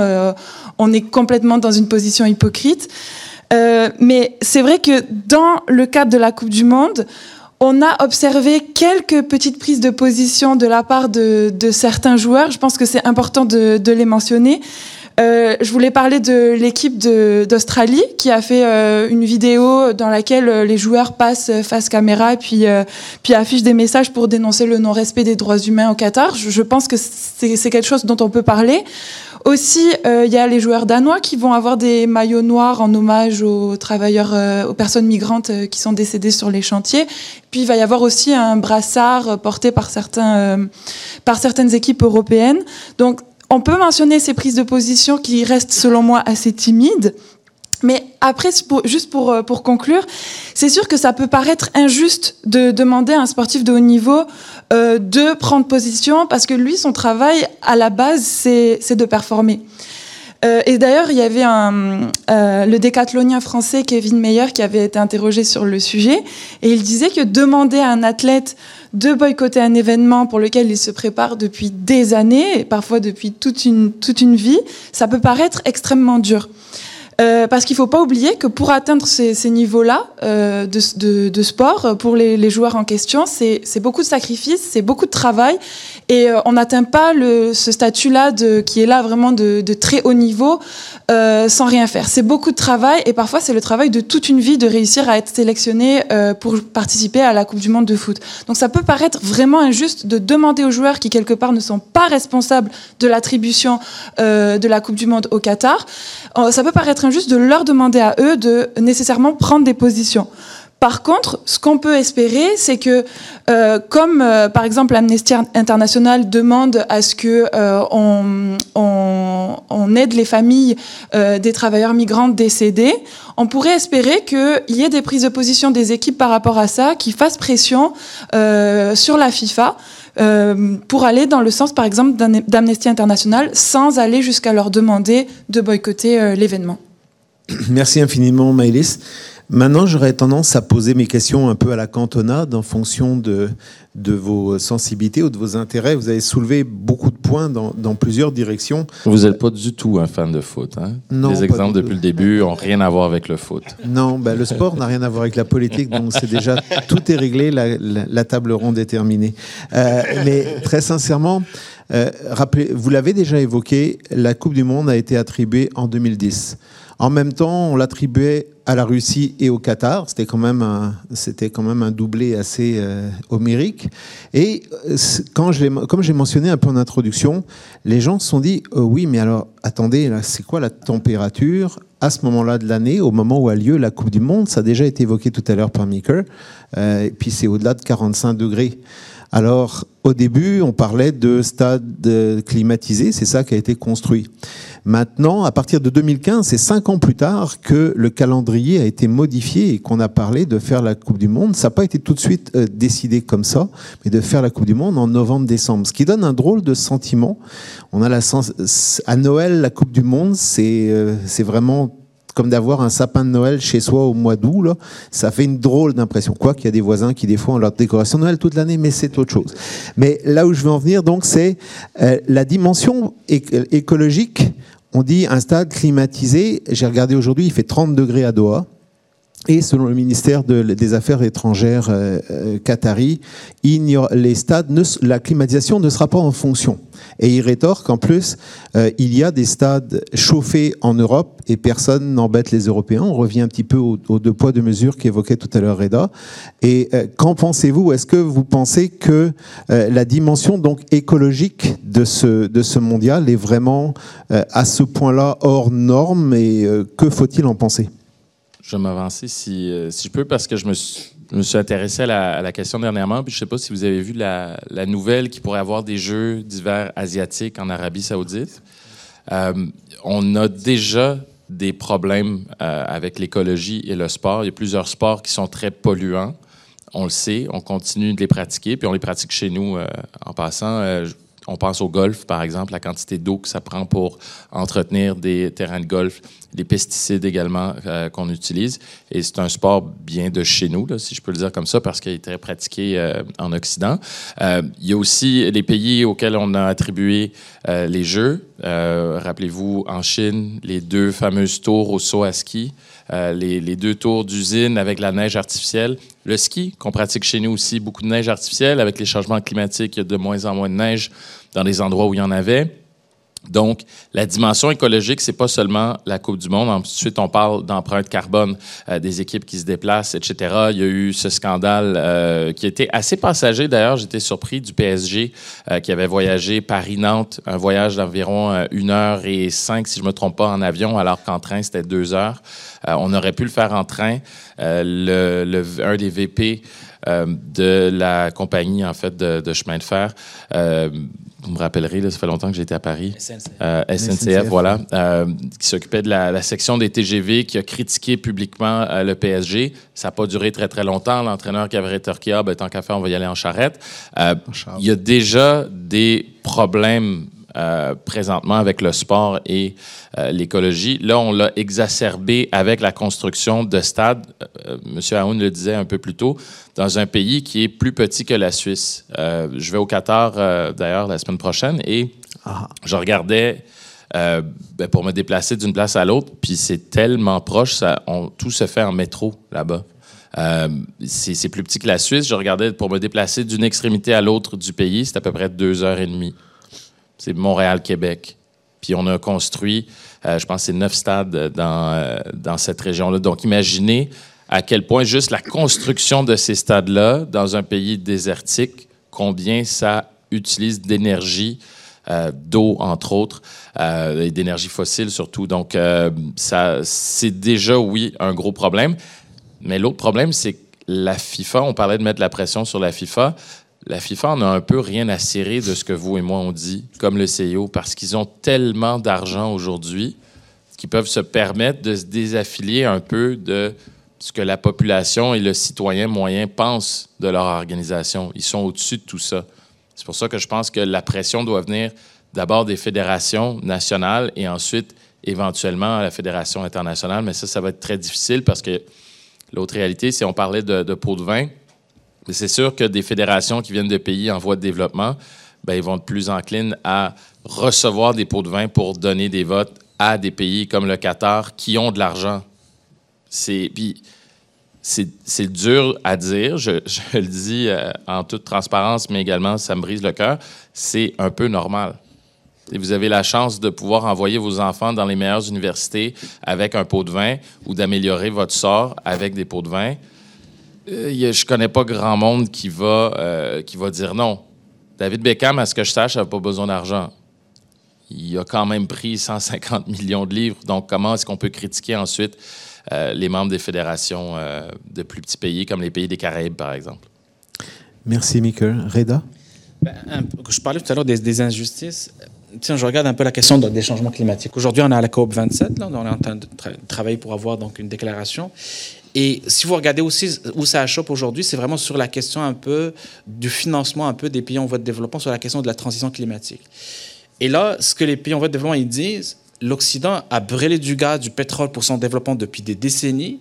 Speaker 6: on est complètement dans une position hypocrite. mais c'est vrai que dans le cadre de la Coupe du Monde, on a observé quelques petites prises de position de la part de, certains joueurs. Je pense que c'est important de, de les mentionner. Euh, je voulais parler de l'équipe d'Australie qui a fait euh, une vidéo dans laquelle euh, les joueurs passent face caméra puis, puis affichent des messages pour dénoncer le non-respect des droits humains au Qatar. Je, pense que c'est quelque chose dont on peut parler. Aussi, il y a les joueurs danois qui vont avoir des maillots noirs en hommage aux travailleurs, aux personnes migrantes qui sont décédées sur les chantiers. Puis il va y avoir aussi un brassard porté par certains, par certaines équipes européennes. Donc on peut mentionner ces prises de position qui restent selon moi assez timides. Mais après, juste pour, euh, pour conclure, c'est sûr que ça peut paraître injuste de demander à un sportif de haut niveau euh, de prendre position parce que lui, son travail à la base, c'est de performer. Euh, et d'ailleurs, il y avait le décathlonien français Kevin Meyer qui avait été interrogé sur le sujet et il disait que demander à un athlète de boycotter un événement pour lequel il se prépare depuis des années, et parfois depuis toute une, toute une vie, ça peut paraître extrêmement dur. Euh, parce qu'il ne faut pas oublier que pour atteindre ces, niveaux-là euh, de, sport, pour les, joueurs en question, c'est beaucoup de sacrifices, c'est beaucoup de travail, et euh, on n'atteint pas ce statut-là qui est là vraiment de, de très haut niveau euh, sans rien faire. C'est beaucoup de travail, et parfois c'est le travail de toute une vie de réussir à être sélectionné euh, pour participer à la Coupe du Monde de foot. Donc ça peut paraître vraiment injuste de demander aux joueurs qui quelque part ne sont pas responsables de l'attribution euh, de la Coupe du Monde au Qatar, euh, ça peut paraître injuste de leur demander à eux de nécessairement prendre des positions. Par contre, ce qu'on peut espérer, c'est que, euh, comme euh, par exemple Amnesty International demande à ce que euh, on, aide les familles des travailleurs migrants décédés, on pourrait espérer qu'il y ait des prises de position des équipes par rapport à ça, qui fassent pression sur la FIFA. Pour aller dans le sens, par exemple, d'Amnesty International, sans aller jusqu'à leur demander de boycotter l'événement.
Speaker 2: Merci infiniment, Maëlys. Maintenant, j'aurais tendance à poser mes questions un peu à la cantonade en fonction de, de vos sensibilités ou de vos intérêts. Vous avez soulevé beaucoup de points dans, dans plusieurs directions.
Speaker 5: Vous n'êtes pas du tout un fan de foot. Hein?
Speaker 2: Non,
Speaker 5: Les exemples depuis le début n'ont rien à voir avec le foot.
Speaker 2: Non, ben, le sport n'a rien à voir avec la politique, donc c'est déjà tout est réglé, la, la, la, table ronde est terminée. Euh, mais très sincèrement, euh, rappelez, vous l'avez déjà évoqué, la Coupe du Monde a été attribuée en 2010. En même temps, on l'attribuait à la Russie et au Qatar. C'était quand même un, quand même un doublé assez euh, homérique. Et quand je comme j'ai mentionné un peu en introduction, les gens se sont dit oh oui, mais alors attendez, c'est quoi la température à ce moment-là de l'année, au moment où a lieu la Coupe du Monde? Ça a déjà été évoqué tout à l'heure par. Euh, et puis c'est au-delà de 45 degrés. Alors, au début, on parlait de stade climatisé, c'est ça qui a été construit. Maintenant, à partir de 2015, c'est cinq ans plus tard que le calendrier a été modifié et qu'on a parlé de faire la Coupe du Monde. Ça n'a pas été tout de suite euh, décidé comme ça, mais de faire la Coupe du Monde en novembre-décembre, ce qui donne un drôle de sentiment. On a la sens... à Noël, la Coupe du Monde, c'est euh, c'est vraiment comme d'avoir un sapin de Noël chez soi au mois d'août, là, ça fait une drôle d'impression. Quoi qu'il y a des voisins qui des fois ont leur décoration de Noël toute l'année, mais c'est autre chose. Mais là où je veux en venir, donc, c'est euh, la dimension écologique. On dit un stade climatisé. J'ai regardé aujourd'hui, il fait 30 degrés à Doha. Et selon le ministère de, des Affaires étrangères euh, euh, qatari, les stades, ne, la climatisation ne sera pas en fonction. Et il rétorque qu'en plus, euh, il y a des stades chauffés en Europe et personne n'embête les Européens. On revient un petit peu aux, deux poids, deux mesures qu'évoquait tout à l'heure Reda. Et euh, qu'en pensez-vous? Est-ce que vous pensez que euh, la dimension donc écologique de ce, de ce mondial est vraiment à ce point-là hors norme? Et que faut-il en penser?
Speaker 5: Je vais m'avancer si, euh, si je peux parce que je me suis, me suis intéressé à la, question dernièrement. Puis je sais pas si vous avez vu la, la nouvelle qui pourrait avoir des Jeux d'hiver asiatiques en Arabie saoudite. Euh, on a déjà des problèmes euh, avec l'écologie et le sport. Il y a plusieurs sports qui sont très polluants. On le sait, on continue de les pratiquer, puis on les pratique chez nous en passant. On pense au golf, par exemple, la quantité d'eau que ça prend pour entretenir des terrains de golf, les pesticides également euh, qu'on utilise. Et c'est un sport bien de chez nous, si je peux le dire comme ça, parce qu'il est très pratiqué euh, en Occident. Euh, il y a aussi les pays auxquels on a attribué les Jeux. Rappelez-vous, en Chine, les deux fameuses tours au saut à ski. Les, deux tours d'usine avec la neige artificielle. Le ski, qu'on pratique chez nous aussi, beaucoup de neige artificielle. Avec les changements climatiques, il y a de moins en moins de neige dans les endroits où il y en avait. Donc, la dimension écologique, c'est pas seulement la Coupe du Monde. Ensuite, on parle d'empreinte carbone, euh, des équipes qui se déplacent, etc. Il y a eu ce scandale euh, qui était assez passager. D'ailleurs, j'étais surpris du PSG euh, qui avait voyagé Paris-Nantes, un voyage d'environ euh, une heure et cinq, si je me trompe pas, en avion, alors qu'en train, c'était deux heures. On aurait pu le faire en train. Le, le, un des VP de la compagnie, en fait, de chemin de fer, vous me rappellerez, là, ça fait longtemps que j'étais à Paris.
Speaker 4: SNCF,
Speaker 5: euh, SNCF, SNCF voilà, euh, qui s'occupait de la, la, section des TGV, qui a critiqué publiquement euh, le PSG. Ça n'a pas duré très, très longtemps. L'entraîneur qui avait rétorqué, ah, ben, tant qu'à faire, on va y aller en charrette. Il y a déjà des problèmes euh, présentement avec le sport et euh, l'écologie. Là, on l'a exacerbé avec la construction de stades, euh, Monsieur Aoun le disait un peu plus tôt, dans un pays qui est plus petit que la Suisse. je vais au Qatar, d'ailleurs, la semaine prochaine, et ah. je regardais euh, ben, pour me déplacer d'une place à l'autre. Puis c'est tellement proche, ça, on, tout se fait en métro là-bas. Euh, c'est plus petit que la Suisse. Je regardais pour me déplacer d'une extrémité à l'autre du pays, c'est à peu près deux heures et demie. C'est Montréal-Québec. Puis on a construit, euh, je pense, c'est neuf stades dans, dans cette région-là. Donc imaginez à quel point juste la construction de ces stades-là dans un pays désertique, combien ça utilise d'énergie, euh, d'eau entre autres, euh, et d'énergie fossile surtout. Donc, euh, ça, c'est déjà, oui, un gros problème. Mais l'autre problème, c'est que la FIFA, on parlait de mettre la pression sur la FIFA. La FIFA en a un peu rien à cirer de ce que vous et moi on dit, comme le CIO, parce qu'ils ont tellement d'argent aujourd'hui qu'ils peuvent se permettre de se désaffilier un peu de ce que la population et le citoyen moyen pensent de leur organisation. Ils sont au-dessus de tout ça. C'est pour ça que je pense que la pression doit venir d'abord des fédérations nationales et ensuite éventuellement à la fédération internationale. Mais ça, ça va être très difficile parce que l'autre réalité, c'est on parlait de, de pots de vin, c'est sûr que des fédérations qui viennent de pays en voie de développement, ben, ils vont être plus enclines à recevoir des pots de vin pour donner des votes à des pays comme le Qatar qui ont de l'argent c'est puis c'est dur à dire, je, le dis euh, en toute transparence, mais également ça me brise le cœur. C'est un peu normal. Et vous avez la chance de pouvoir envoyer vos enfants dans les meilleures universités avec un pot de vin ou d'améliorer votre sort avec des pots de vin. Euh, je connais pas grand monde qui va, euh, qui va dire non. David Beckham, à ce que je sache, n'a pas besoin d'argent. Il a quand même pris 150 millions de livres. Donc, comment est-ce qu'on peut critiquer ensuite euh, les membres des fédérations euh, de plus petits pays, comme les pays des Caraïbes, par exemple?
Speaker 2: Merci, Michael. Reda?
Speaker 4: Ben, Je parlais tout à l'heure des, injustices. Tiens, je regarde un peu la question des changements climatiques. Aujourd'hui, on est à la COP 27, là, on est en train de travailler pour avoir donc une déclaration. Et si vous regardez aussi où ça achoppe aujourd'hui, c'est vraiment sur la question un peu du financement un peu des pays en voie de développement, sur la question de la transition climatique. Et là, ce que les pays en voie de développement ils disent, l'Occident a brûlé du gaz, du pétrole pour son développement depuis des décennies.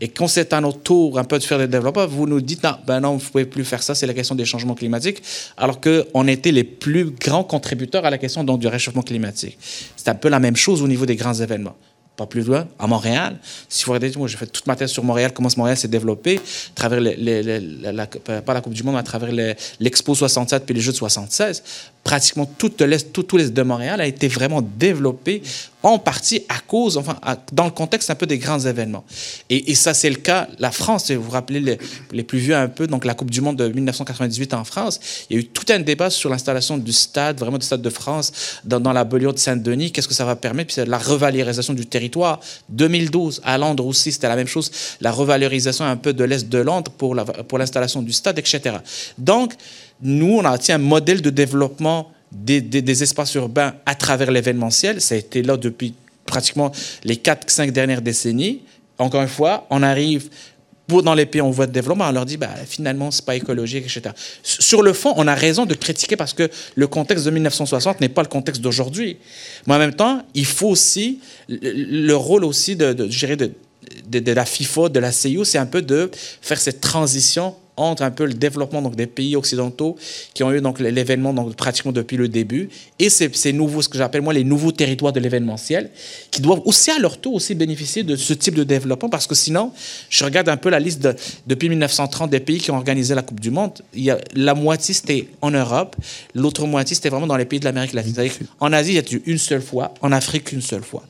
Speaker 4: Et quand c'est à notre tour un peu de faire des développements, vous nous dites non, ben non, vous ne pouvez plus faire ça, c'est la question des changements climatiques, alors qu'on était les plus grands contributeurs à la question donc, du réchauffement climatique. C'est un peu la même chose au niveau des grands événements pas plus loin, à Montréal. Si vous regardez, moi, j'ai fait toute ma thèse sur Montréal, comment Montréal s'est développé, à travers la, pas la Coupe du Monde, mais à travers l'Expo 67 puis les Jeux de 76. Pratiquement tout l'Est, tout, l'Est de Montréal a été vraiment développé en partie à cause, enfin, dans le contexte un peu des grands événements. Et, ça, c'est le cas, la France, vous vous rappelez les, plus vieux un peu, donc la Coupe du Monde de 1998 en France, il y a eu tout un débat sur l'installation du stade, vraiment du stade de France, dans, la banlieue de Saint-Denis, qu'est-ce que ça va permettre, puis la revalorisation du territoire. 2012, à Londres aussi, c'était la même chose, la revalorisation un peu de l'Est de Londres pour l'installation pour du stade, etc. Donc, nous, on a un modèle de développement des, espaces urbains à travers l'événementiel. Ça a été là depuis pratiquement les 4-5 dernières décennies. Encore une fois, on arrive pour dans les pays en voie de développement, on leur dit bah, finalement, ce n'est pas écologique, etc. Sur le fond, on a raison de critiquer parce que le contexte de 1960 n'est pas le contexte d'aujourd'hui. Mais en même temps, il faut aussi, le rôle aussi de, de, de, la FIFA, de la CIO, c'est un peu de faire cette transition entre un peu le développement donc, des pays occidentaux qui ont eu donc l'événement donc, pratiquement depuis le début. Et ces, nouveaux, ce que j'appelle moi les nouveaux territoires de l'événementiel qui doivent aussi à leur tour aussi bénéficier de ce type de développement. Parce que sinon, je regarde un peu la liste de, depuis 1930 des pays qui ont organisé la Coupe du Monde, il y a, la moitié c'était en Europe, l'autre moitié c'était vraiment dans les pays de l'Amérique latine. En Asie, il y a eu une seule fois, en Afrique une seule fois.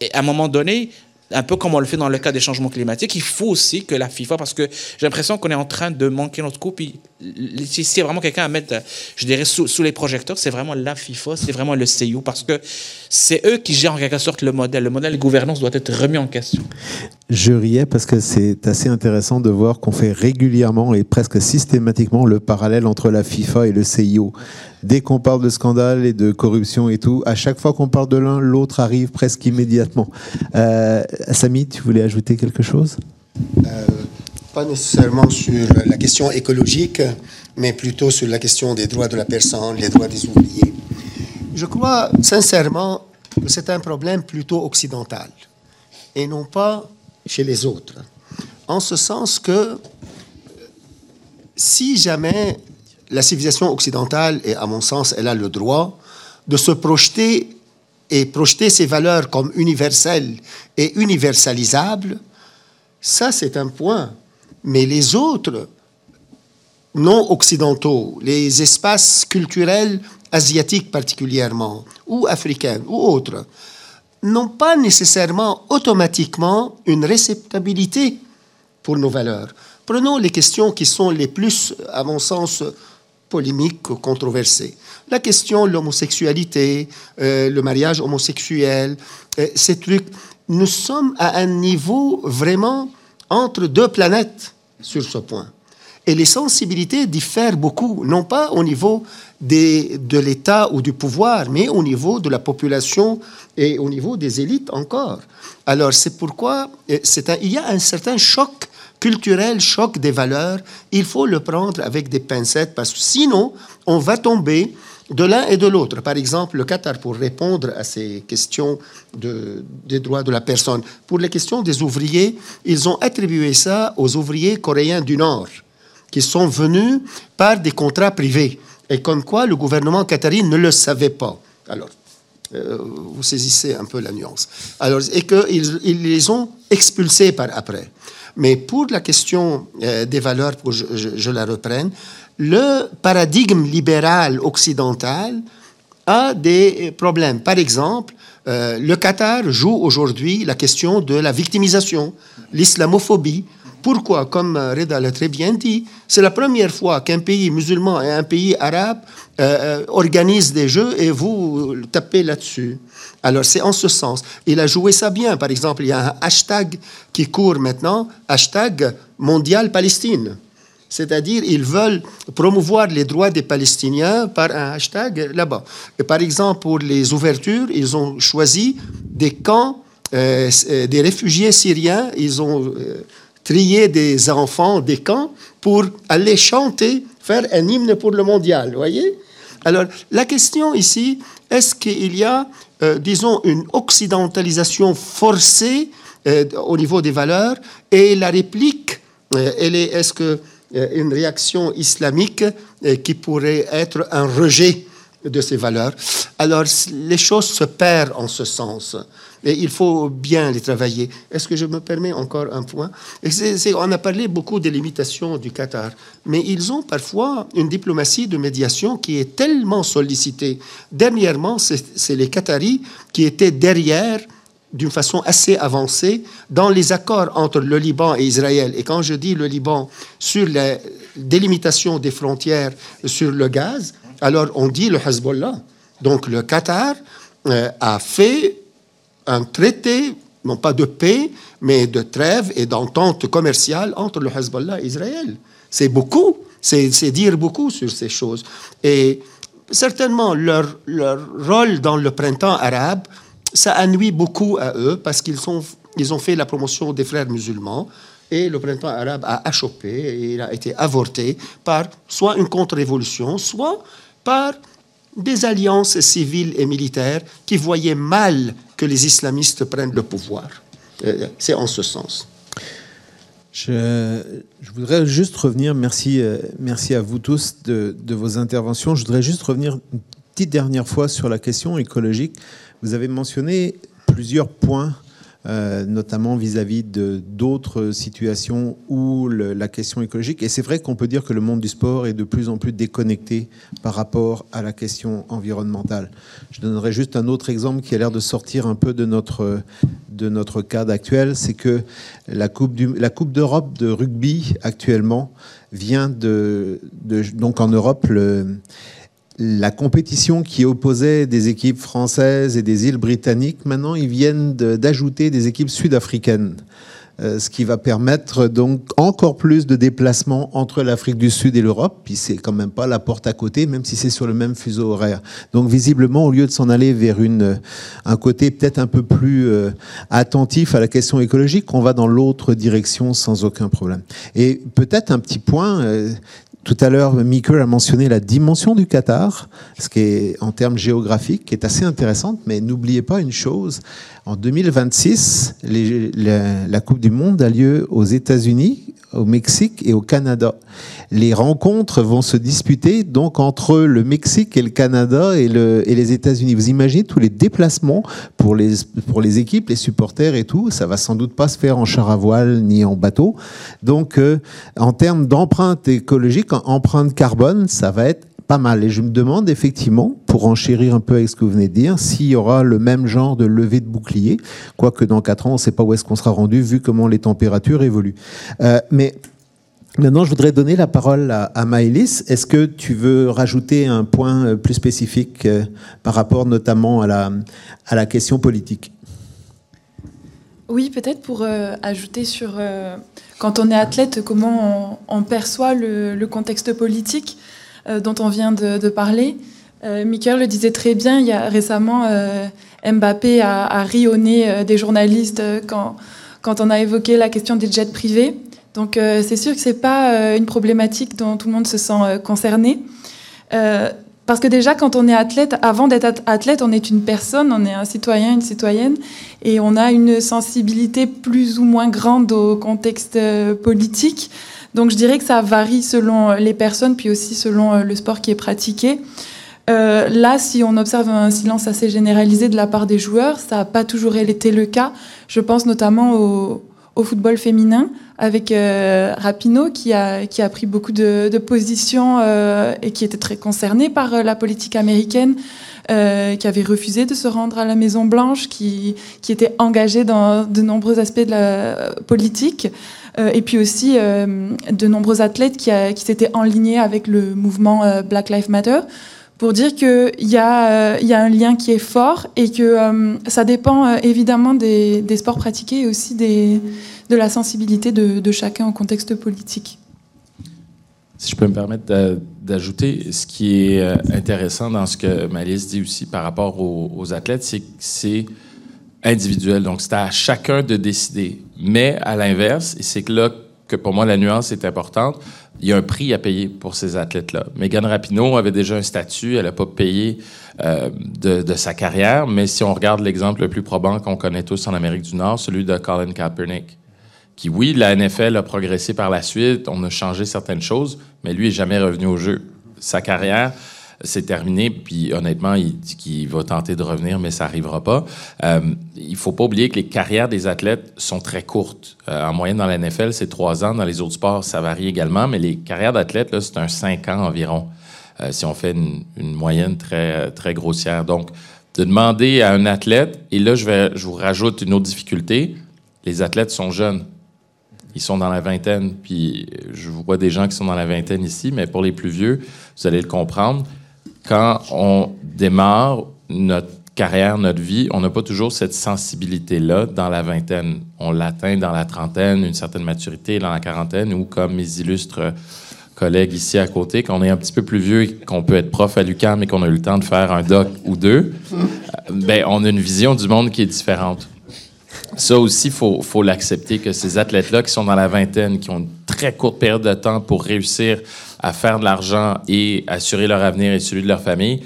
Speaker 4: Et à un moment donné, un peu comme on le fait dans le cas des changements climatiques, il faut aussi que la FIFA, parce que j'ai l'impression qu'on est en train de manquer notre coup. Puis, si c'est vraiment quelqu'un à mettre, je dirais, sous, les projecteurs, c'est vraiment la FIFA, c'est vraiment le CIO, parce que c'est eux qui gèrent en quelque sorte le modèle. Le modèle de gouvernance doit être remis en question.
Speaker 2: Je riais parce que c'est assez intéressant de voir qu'on fait régulièrement et presque systématiquement le parallèle entre la FIFA et le CIO dès qu'on parle de scandale et de corruption et tout, à chaque fois qu'on parle de l'un, l'autre arrive presque immédiatement. Euh, Samy, tu voulais ajouter quelque chose?
Speaker 3: Euh, Pas nécessairement sur la question écologique, mais plutôt sur la question des droits de la personne, les droits des ouvriers. Je crois sincèrement que c'est un problème plutôt occidental et non pas chez les autres. En ce sens que si jamais la civilisation occidentale, et à mon sens, elle a le droit de se projeter et projeter ces valeurs comme universelles et universalisables, ça c'est un point. Mais les autres, non occidentaux, les espaces culturels asiatiques particulièrement, ou africains, ou autres, n'ont pas nécessairement automatiquement une réceptabilité pour nos valeurs. Prenons les questions qui sont les plus, à mon sens, polémiques, controversées. La question de l'homosexualité, euh, le mariage homosexuel, euh, ces trucs. Nous sommes à un niveau vraiment entre deux planètes sur ce point. Et les sensibilités diffèrent beaucoup, non pas au niveau des, de l'État ou du pouvoir, mais au niveau de la population et au niveau des élites encore. Alors c'est pourquoi euh, il y a un certain choc culturel, choc des valeurs. Il faut le prendre avec des pincettes parce que sinon on va tomber de l'un et de l'autre. Par exemple, le Qatar, pour répondre à ces questions de, des droits de la personne, pour les questions des ouvriers, ils ont attribué ça aux ouvriers coréens du Nord, qui sont venus par des contrats privés, et comme quoi le gouvernement qatari ne le savait pas. Alors, euh, vous saisissez un peu la nuance. Alors, et qu'ils ils les ont expulsés par après. Mais pour la question euh, des valeurs, pour que je, la reprenne, le paradigme libéral occidental a des problèmes. Par exemple, euh, le Qatar joue aujourd'hui la question de la victimisation, l'islamophobie. Pourquoi Comme Reda l'a très bien dit, c'est la première fois qu'un pays musulman et un pays arabe euh, euh, organisent des jeux et vous tapez là-dessus. Alors c'est en ce sens. Il a joué ça bien. Par exemple, il y a un hashtag qui court maintenant, hashtag mondial Palestine. C'est-à-dire, ils veulent promouvoir les droits des Palestiniens par un hashtag là-bas. Par exemple, pour les ouvertures, ils ont choisi des camps, euh, euh, des réfugiés syriens. Ils ont euh, trié des enfants des camps pour aller chanter, faire un hymne pour le mondial. Voyez? Alors, la question ici, est-ce qu'il y a, disons, une occidentalisation forcée au niveau des valeurs? Et la réplique elle est, est-ce que euh, une réaction islamique euh, qui pourrait être un rejet de ces valeurs? Alors les choses se perdent en ce sens. Et il faut bien les travailler. Est-ce que je me permets encore un point? On a parlé beaucoup des limitations du Qatar, mais ils ont parfois une diplomatie de médiation qui est tellement sollicitée. Dernièrement, c'est les Qataris qui étaient derrière d'une façon assez avancée dans les accords entre le Liban et Israël. Et quand je dis le Liban sur la délimitation des frontières sur le gaz, alors on dit le Hezbollah. Donc le Qatar euh, a fait un traité, non pas de paix, mais de trêve et d'entente commerciale entre le Hezbollah et Israël. C'est beaucoup, c'est dire beaucoup sur ces choses. Et certainement leur, leur rôle dans le printemps arabe, ça a nuit beaucoup à eux parce qu'ils ils ont fait la promotion des frères musulmans et le printemps arabe a achoppé et il a été avorté par soit une contre-révolution, soit par des alliances civiles et militaires qui voyaient mal que les islamistes prennent le pouvoir. Euh, c'est en ce sens.
Speaker 2: Je, voudrais juste revenir, merci, euh, merci à vous tous de, de vos interventions. Je voudrais juste revenir une petite dernière fois sur la question écologique. Vous avez mentionné plusieurs points, euh, notamment vis-à-vis d'autres situations où la question écologique, et c'est vrai qu'on peut dire que le monde du sport est de plus en plus déconnecté par rapport à la question environnementale. Je donnerai juste un autre exemple qui a l'air de sortir un peu de notre, de notre cadre actuel, c'est que la Coupe, la coupe d'Europe de rugby actuellement vient de donc en Europe, le, la compétition qui opposait des équipes françaises et des îles britanniques, maintenant ils viennent d'ajouter des équipes sud-africaines. Euh, ce qui va permettre donc encore plus de déplacements entre l'Afrique du Sud et l'Europe. Puis c'est quand même pas la porte à côté, même si c'est sur le même fuseau horaire. Donc visiblement, au lieu de s'en aller vers une, un côté peut-être un peu plus euh, attentif à la question écologique, on va dans l'autre direction sans aucun problème. Et peut-être un petit point. Euh, tout à l'heure, Mikel a mentionné la dimension du Qatar, ce qui est en termes géographiques, qui est assez intéressante, mais n'oubliez pas une chose, en 2026, la, Coupe du Monde a lieu aux États-Unis, au Mexique et au Canada. Les rencontres vont se disputer donc entre le Mexique et le Canada et, les États-Unis. Vous imaginez tous les déplacements pour les, pour les équipes, les supporters et tout. Ça va sans doute pas se faire en char à voile ni en bateau. Donc, euh, en termes d'empreinte écologique, empreinte carbone, ça va être pas mal. Et je me demande effectivement, pour enchérir un peu avec ce que vous venez de dire, s'il y aura le même genre de levée de bouclier, quoique dans 4 ans, on ne sait pas où est-ce qu'on sera rendu vu comment les températures évoluent. Euh, mais Maintenant, je voudrais donner la parole à, à Maëlys. Est-ce que tu veux rajouter un point euh, plus spécifique euh, par rapport notamment à la, question politique?
Speaker 6: Oui, peut-être pour ajouter sur quand on est athlète, comment on, perçoit le, contexte politique. Euh, dont on vient de, parler. Euh, Michael le disait très bien, il y a récemment euh, Mbappé a, a rionné des journalistes quand, quand on a évoqué la question des jets privés. Donc c'est sûr que ce n'est pas une problématique dont tout le monde se sent concerné. Parce que déjà, quand on est athlète, avant d'être athlète, on est une personne, on est un citoyen, une citoyenne, et on a une sensibilité plus ou moins grande au contexte politique. Donc je dirais que ça varie selon les personnes, puis aussi selon euh, le sport qui est pratiqué. Euh, là, si on observe un silence assez généralisé de la part des joueurs, ça n'a pas toujours été le cas. Je pense notamment au, football féminin avec euh, qui a, pris beaucoup de, positions et qui était très concerné par la politique américaine. qui avait refusé de se rendre à la Maison Blanche, qui, qui était engagé dans de nombreux aspects de la politique. Euh, et puis aussi euh, de nombreux athlètes qui, s'étaient enlignés avec le mouvement euh, Black Lives Matter pour dire qu'il y, a, y a un lien qui est fort et que ça dépend évidemment des, sports pratiqués et aussi de la sensibilité de, de, chacun au contexte politique.
Speaker 5: Si je peux me permettre d'ajouter, ce qui est intéressant dans ce que Malice dit aussi par rapport aux, aux athlètes, c'est que c'est individuel. Donc, c'est à chacun de décider. Mais à l'inverse, et c'est là que pour moi la nuance est importante, il y a un prix à payer pour ces athlètes-là. Megan Rapinoe avait déjà un statut, elle n'a pas payé euh, de, de, sa carrière, mais si on regarde l'exemple le plus probant qu'on connaît tous en Amérique du Nord, celui de Colin Kaepernick, qui, oui, la NFL a progressé par la suite, on a changé certaines choses, mais lui est jamais revenu au jeu. Sa carrière, c'est terminé. Puis honnêtement, il dit qu'il va tenter de revenir, mais ça n'arrivera pas. Euh, il faut pas oublier que les carrières des athlètes sont très courtes. Euh, en moyenne, dans la NFL, c'est trois ans. Dans les autres sports, ça varie également, mais les carrières d'athlètes, c'est un cinq ans environ. Euh, si on fait une, une, moyenne très, très grossière. Donc, de demander à un athlète, et là, je, vais, je vous rajoute une autre difficulté, les athlètes sont jeunes. Ils sont dans la vingtaine, puis je vois des gens qui sont dans la vingtaine ici, mais pour les plus vieux, vous allez le comprendre quand on démarre notre carrière, notre vie, on n'a pas toujours cette sensibilité-là dans la vingtaine. On l'atteint dans la trentaine, une certaine maturité dans la quarantaine, ou comme mes illustres collègues ici à côté, qu'on est un petit peu plus vieux, qu'on peut être prof à l'UQAM et qu'on a eu le temps de faire un doc ou deux, ben, on a une vision du monde qui est différente. Ça aussi, il faut, l'accepter que ces athlètes-là qui sont dans la vingtaine, qui ont une très courte période de temps pour réussir à faire de l'argent et assurer leur avenir et celui de leur famille,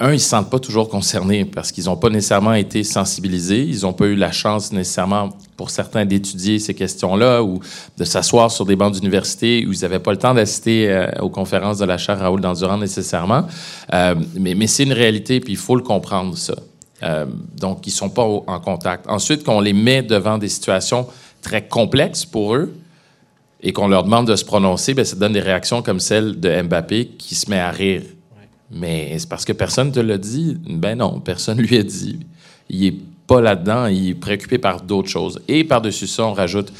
Speaker 5: un, ils ne se sentent pas toujours concernés parce qu'ils n'ont pas nécessairement été sensibilisés. Ils n'ont pas eu la chance nécessairement, pour certains, d'étudier ces questions-là ou de s'asseoir sur des bancs d'université où ils n'avaient pas le temps d'assister euh, aux conférences de la chaire Raoul Dandurand nécessairement. Euh, mais, mais c'est une réalité, puis il faut le comprendre, ça. Euh, donc, ils ne sont pas en contact. Ensuite, qu'on les met devant des situations très complexes pour eux, et qu'on leur demande de se prononcer, bien, ça donne des réactions comme celle de Mbappé qui se met à rire. Mais c'est parce que personne ne te l'a dit? Ben non, personne lui a dit. Il est pas là-dedans, il est préoccupé par d'autres choses. Et par-dessus ça, on rajoute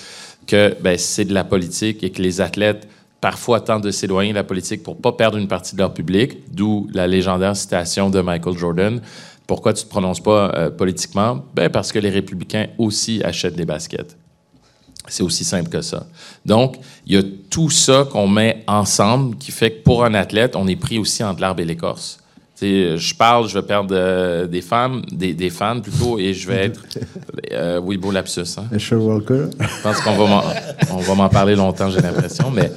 Speaker 5: que ben, c'est de la politique et que les athlètes parfois tentent de s'éloigner de la politique pour pas perdre une partie de leur public, d'où la légendaire citation de Michael Jordan. Pourquoi tu te prononces pas euh, politiquement? Ben parce que les républicains aussi achètent des baskets. C'est aussi simple que ça. Donc, il y a tout ça qu'on met ensemble qui fait que pour un athlète, on est pris aussi entre l'arbre et l'écorce. je parle, je vais perdre euh, des femmes, des, des, fans plutôt, et je vais être. Euh, oui, beau lapsus. Hein?
Speaker 2: Walker.
Speaker 5: Je pense qu'on va m'en parler longtemps, j'ai l'impression. Mais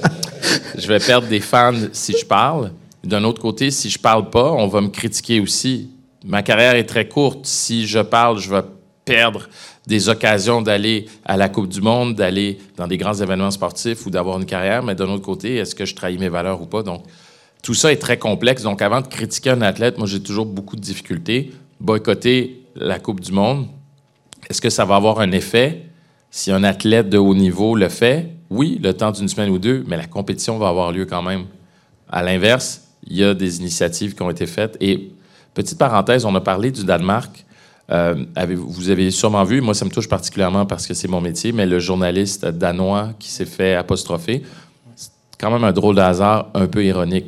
Speaker 5: je vais perdre des fans si je parle. D'un autre côté, si je parle pas, on va me critiquer aussi. Ma carrière est très courte. Si je parle, je vais perdre des occasions d'aller à la Coupe du Monde, d'aller dans des grands événements sportifs ou d'avoir une carrière. Mais d'un autre côté, est-ce que je trahis mes valeurs ou pas? Donc, tout ça est très complexe. Donc, avant de critiquer un athlète, moi, j'ai toujours beaucoup de difficultés. Boycotter la Coupe du Monde, est-ce que ça va avoir un effet si un athlète de haut niveau le fait? Oui, le temps d'une semaine ou deux, mais la compétition va avoir lieu quand même. À l'inverse, il y a des initiatives qui ont été faites. Et petite parenthèse, on a parlé du Danemark. Euh, vous avez sûrement vu, moi ça me touche particulièrement parce que c'est mon métier, mais le journaliste danois qui s'est fait apostropher, c'est quand même un drôle de un peu ironique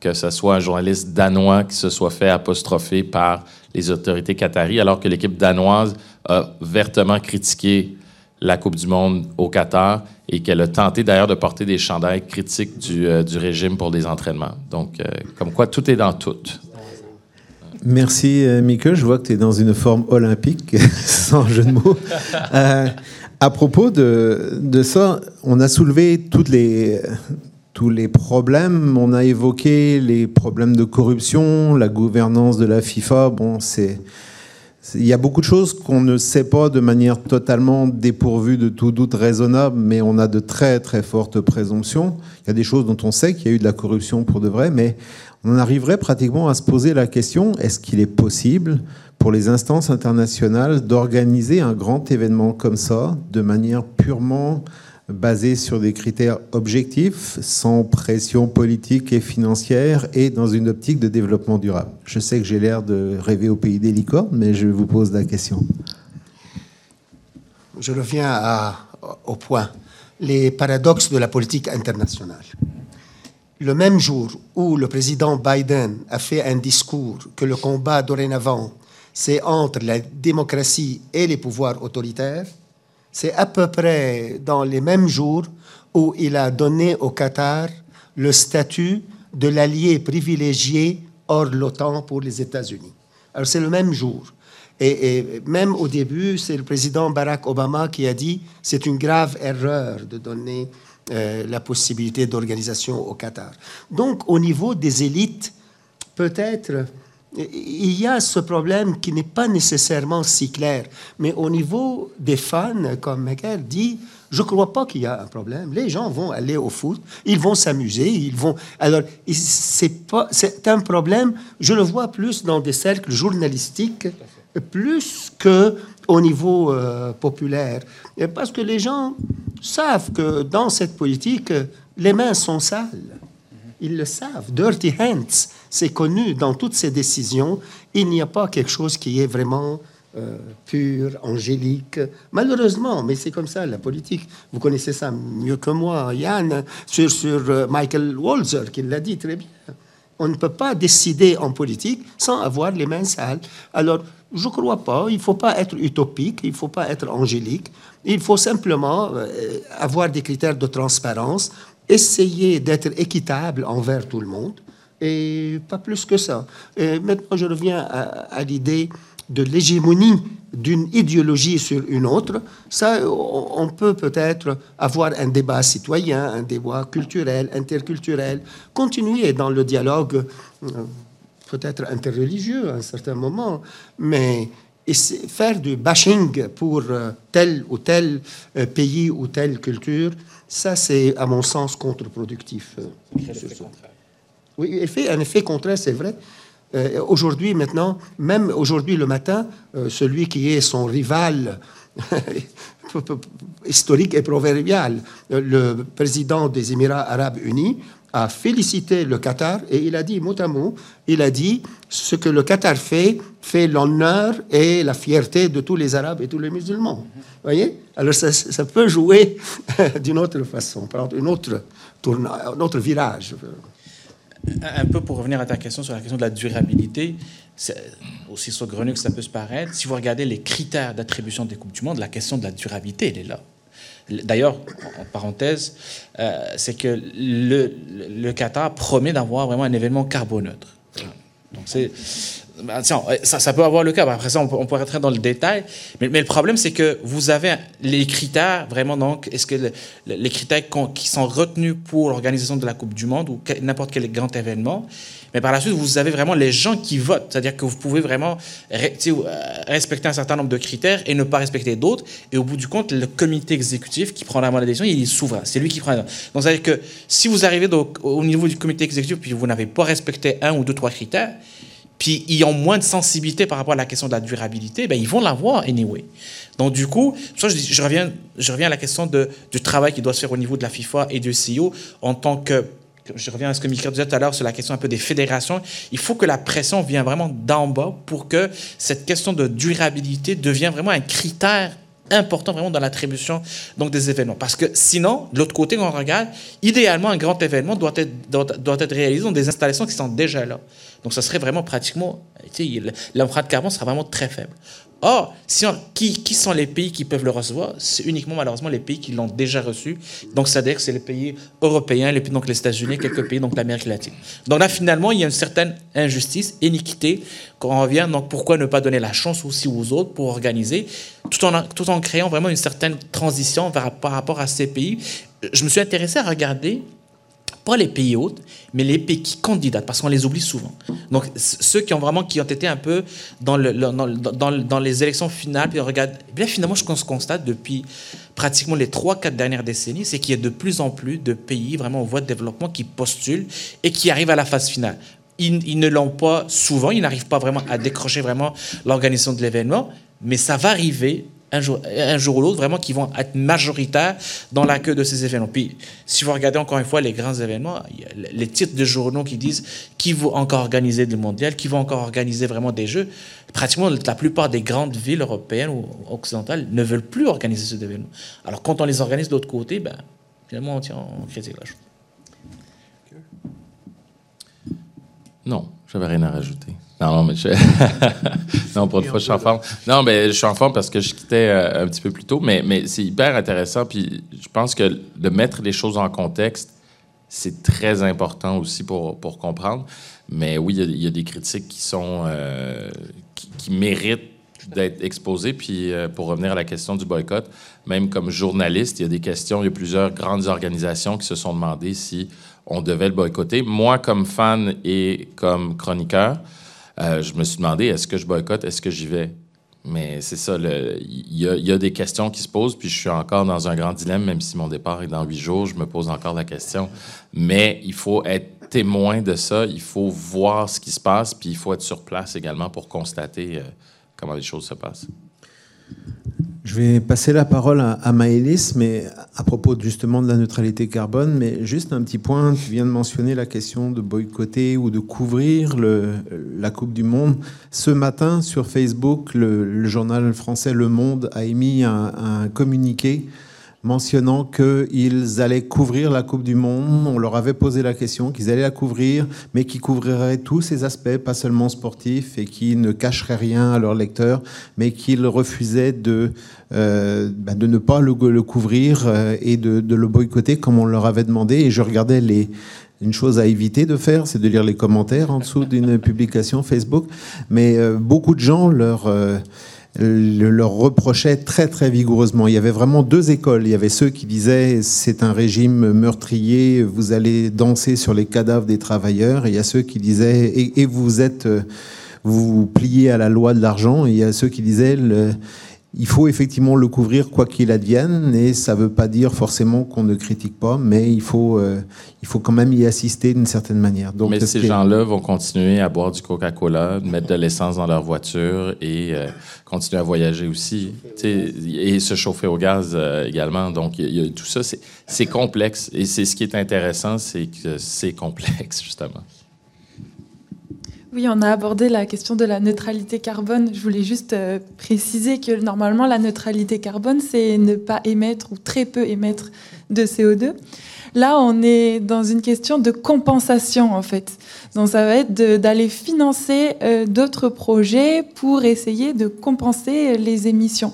Speaker 5: que ce soit un journaliste danois qui se soit fait apostropher par les autorités qataries, alors que l'équipe danoise a vertement critiqué la Coupe du Monde au Qatar et qu'elle a tenté d'ailleurs de porter des chandails critiques du, euh, régime pour des entraînements. Donc, euh, comme quoi, tout est dans tout.
Speaker 2: Merci, euh, Mika. Je vois que tu es dans une forme olympique, sans jeu de mots. Euh, à propos de, de, ça, on a soulevé toutes les, tous les problèmes. On a évoqué les problèmes de corruption, la gouvernance de la FIFA. Bon, c'est. Il y a beaucoup de choses qu'on ne sait pas de manière totalement dépourvue de tout doute raisonnable, mais on a de très très fortes présomptions. Il y a des choses dont on sait qu'il y a eu de la corruption pour de vrai, mais on arriverait pratiquement à se poser la question, est-ce qu'il est possible pour les instances internationales d'organiser un grand événement comme ça de manière purement basée sur des critères objectifs, sans pression politique et financière et dans une optique de développement durable? Je sais que j'ai l'air de rêver au pays des licornes, mais je vous pose la question.
Speaker 3: Je reviens au point, les paradoxes de la politique internationale le même jour où le président Biden a fait un discours que le combat dorénavant, c'est entre la démocratie et les pouvoirs autoritaires, c'est à peu près dans les mêmes jours où il a donné au Qatar le statut de l'allié privilégié hors l'OTAN pour les États-Unis. Alors c'est le même jour. Et, et, même au début, c'est le président Barack Obama qui a dit c'est une grave erreur de donner euh, la possibilité d'organisation au Qatar. Donc, au niveau des élites, peut-être il y a ce problème qui n'est pas nécessairement si clair, mais au niveau des fans, comme Michael dit, je ne crois pas qu'il y a un problème. Les gens vont aller au foot, ils vont s'amuser, ils vont. Alors, c'est pas, c'est un problème. Je le vois plus dans des cercles journalistiques, plus que au niveau euh, populaire. Et parce que les gens savent que dans cette politique, les mains sont sales. Ils le savent. Dirty hands, c'est connu dans toutes ces décisions. Il n'y a pas quelque chose qui est vraiment euh, pur, angélique. Malheureusement, mais c'est comme ça, la politique. Vous connaissez ça mieux que moi, Yann, sur, sur euh, Michael Walzer, qui l'a dit très bien. On ne peut pas décider en politique sans avoir les mains sales. Alors, je ne crois pas. Il ne faut pas être utopique, il ne faut pas être angélique. Il faut simplement euh, avoir des critères de transparence, essayer d'être équitable envers tout le monde, et pas plus que ça. Et maintenant, je reviens à, l'idée de l'hégémonie d'une idéologie sur une autre. Ça, on peut peut-être avoir un débat citoyen, un débat culturel, interculturel, continuer dans le dialogue. Euh, peut-être interreligieux à un certain moment, mais faire du bashing pour euh, tel ou tel euh, pays ou telle culture, ça c'est à mon sens contre-productif. Oui, effet, un effet contraire, c'est vrai. Aujourd'hui, maintenant, même aujourd'hui le matin, celui qui est son rival historique et proverbial, le président des Émirats arabes unis, a félicité le Qatar et il a dit mot à mot, il a dit ce que le Qatar fait fait l'honneur et la fierté de tous les Arabes et tous les musulmans. Vous voyez? Alors ça, peut jouer d'une autre façon, prendre une un autre virage.
Speaker 4: Un peu pour revenir à ta question sur la question de la durabilité, aussi saugrenu que ça peut se paraître, si vous regardez les critères d'attribution des Coupes du Monde, la question de la durabilité, elle est là. D'ailleurs, en parenthèse, euh, c'est que le, le, Qatar promet d'avoir vraiment un événement carboneutre. Donc c'est bah, tiens, ça, peut avoir le cas. Après ça, on, pourrait rentrer dans le détail. Mais, le problème, c'est que vous avez les critères, vraiment, donc, est-ce que les critères qui sont retenus pour l'organisation de la Coupe du Monde ou n'importe quel grand événement, mais par la suite, vous avez vraiment les gens qui votent. C'est-à-dire que vous pouvez vraiment euh, respecter un certain nombre de critères et ne pas respecter d'autres. Et au bout du compte, le comité exécutif qui prend la moindre décision, il est souverain. C'est lui qui prend la Donc, c'est-à-dire que si vous arrivez au niveau du comité exécutif puis vous n'avez pas respecté un ou deux, trois critères, puis ils ont moins de sensibilité par rapport à la question de la durabilité, ben ils vont l'avoir anyway. Donc du coup, je, je, reviens, je reviens à la question de, du travail qui doit se faire au niveau de la FIFA et du CEO en tant que je reviens à ce que Michael disait tout à l'heure sur la question un peu des fédérations, il faut que la pression vienne vraiment d'en bas pour que cette question de durabilité devienne vraiment un critère important vraiment dans l'attribution donc des événements. Parce que sinon, de l'autre côté, quand on regarde, idéalement, un grand événement doit être, doit, doit être réalisé dans des installations qui sont déjà là. Donc, ça serait vraiment pratiquement, l'empreinte carbone sera vraiment très faible. Or, si qui, qui, sont les pays qui peuvent le recevoir? C'est uniquement malheureusement les pays qui l'ont déjà reçu. Donc, c'est-à-dire que c'est les pays européens, les, donc les États-Unis, quelques pays, donc l'Amérique latine. Donc là, finalement, il y a une certaine injustice, iniquité. Quand on revient, donc pourquoi ne pas donner la chance aussi aux autres pour organiser, tout en, tout en créant vraiment une certaine transition par rapport à ces pays? Je me suis intéressé à regarder pas les pays hôtes, mais les pays qui candidatent, parce qu'on les oublie souvent. Donc, ceux qui ont vraiment, qui ont été un peu dans, dans, les élections finales, puis on regarde, bien finalement, ce qu'on se constate depuis pratiquement les 3-4 dernières décennies, c'est qu'il y a de plus en plus de pays vraiment en voie de développement qui postulent et qui arrivent à la phase finale. Ils, ils ne l'ont pas souvent, ils n'arrivent pas vraiment à décrocher vraiment l'organisation de l'événement, mais ça va arriver un jour, ou l'autre, vraiment, qui vont être majoritaires dans la queue de ces événements. Puis, si vous regardez encore une fois les grands événements, les titres de journaux qui disent qui vont encore organiser le mondial, qui vont encore organiser vraiment des jeux. Pratiquement la plupart des grandes villes européennes ou occidentales ne veulent plus organiser ces événements. Alors, quand on les organise de l'autre côté, ben, finalement, on tient en critique la chose.
Speaker 5: Non, j'avais rien à rajouter. Non, mais je... non, pour une fois, je suis en forme. Non, mais je suis en forme parce que je quittais euh, un petit peu plus tôt, mais, mais c'est hyper intéressant. Puis je pense que de mettre les choses en contexte, c'est très important aussi pour, pour comprendre. Mais oui, il y, a des critiques qui sont euh, qui, méritent d'être exposées. Puis euh, pour revenir à la question du boycott, même comme journaliste, il y a des questions, il y a plusieurs grandes organisations qui se sont demandé si on devait le boycotter. Moi, comme fan et comme chroniqueur, euh, je me suis demandé, est-ce que je boycotte, est-ce que j'y vais? Mais c'est ça, il y, a des questions qui se posent, puis je suis encore dans un grand dilemme, même si mon départ est dans huit jours, je me pose encore la question. Mais il faut être témoin de ça, il faut voir ce qui se passe, puis il faut être sur place également pour constater euh, comment les choses se passent.
Speaker 2: Je vais passer la parole à, Maëlys, mais à propos justement de la neutralité carbone, mais juste un petit point, tu viens de mentionner la question de boycotter ou de couvrir le, la Coupe du Monde. Ce matin, sur Facebook, le, journal français Le Monde a émis un, un communiqué mentionnant qu'ils allaient couvrir la Coupe du Monde. On leur avait posé la question qu'ils allaient la couvrir, mais qui couvriraient tous ces aspects, pas seulement sportifs, et qui ne cacheraient rien à leurs lecteurs, mais qu'ils refusaient de, euh, bah, de ne pas le, couvrir euh, et de, de, le boycotter comme on leur avait demandé. Et je regardais les, une chose à éviter de faire, c'est de lire les commentaires en dessous d'une publication Facebook. Mais euh, beaucoup de gens leur le leur reprochait très très vigoureusement. Il y avait vraiment deux écoles. Il y avait ceux qui disaient c'est un régime meurtrier, vous allez danser sur les cadavres des travailleurs. Et il y a ceux qui disaient et, vous êtes vous, vous pliez à la loi de l'argent. Et il y a ceux qui disaient le, il faut effectivement le couvrir quoi qu'il advienne, et ça ne veut pas dire forcément qu'on ne critique pas, mais il faut, euh, il faut quand même y assister d'une certaine manière.
Speaker 5: Donc, mais ces gens-là vont continuer à boire du Coca-Cola, mettre de l'essence dans leur voiture et euh, continuer à voyager aussi, et se chauffer au gaz euh, également. Donc, y a, tout ça, c'est complexe, et c'est ce qui est intéressant, c'est que c'est complexe, justement.
Speaker 6: Oui, on a abordé la question de la neutralité carbone. Je voulais juste euh, préciser que normalement, la neutralité carbone, c'est ne pas émettre ou très peu émettre de CO2. Là, on est dans une question de compensation, en fait. Donc, ça va être d'aller financer euh, d'autres projets pour essayer de compenser les émissions.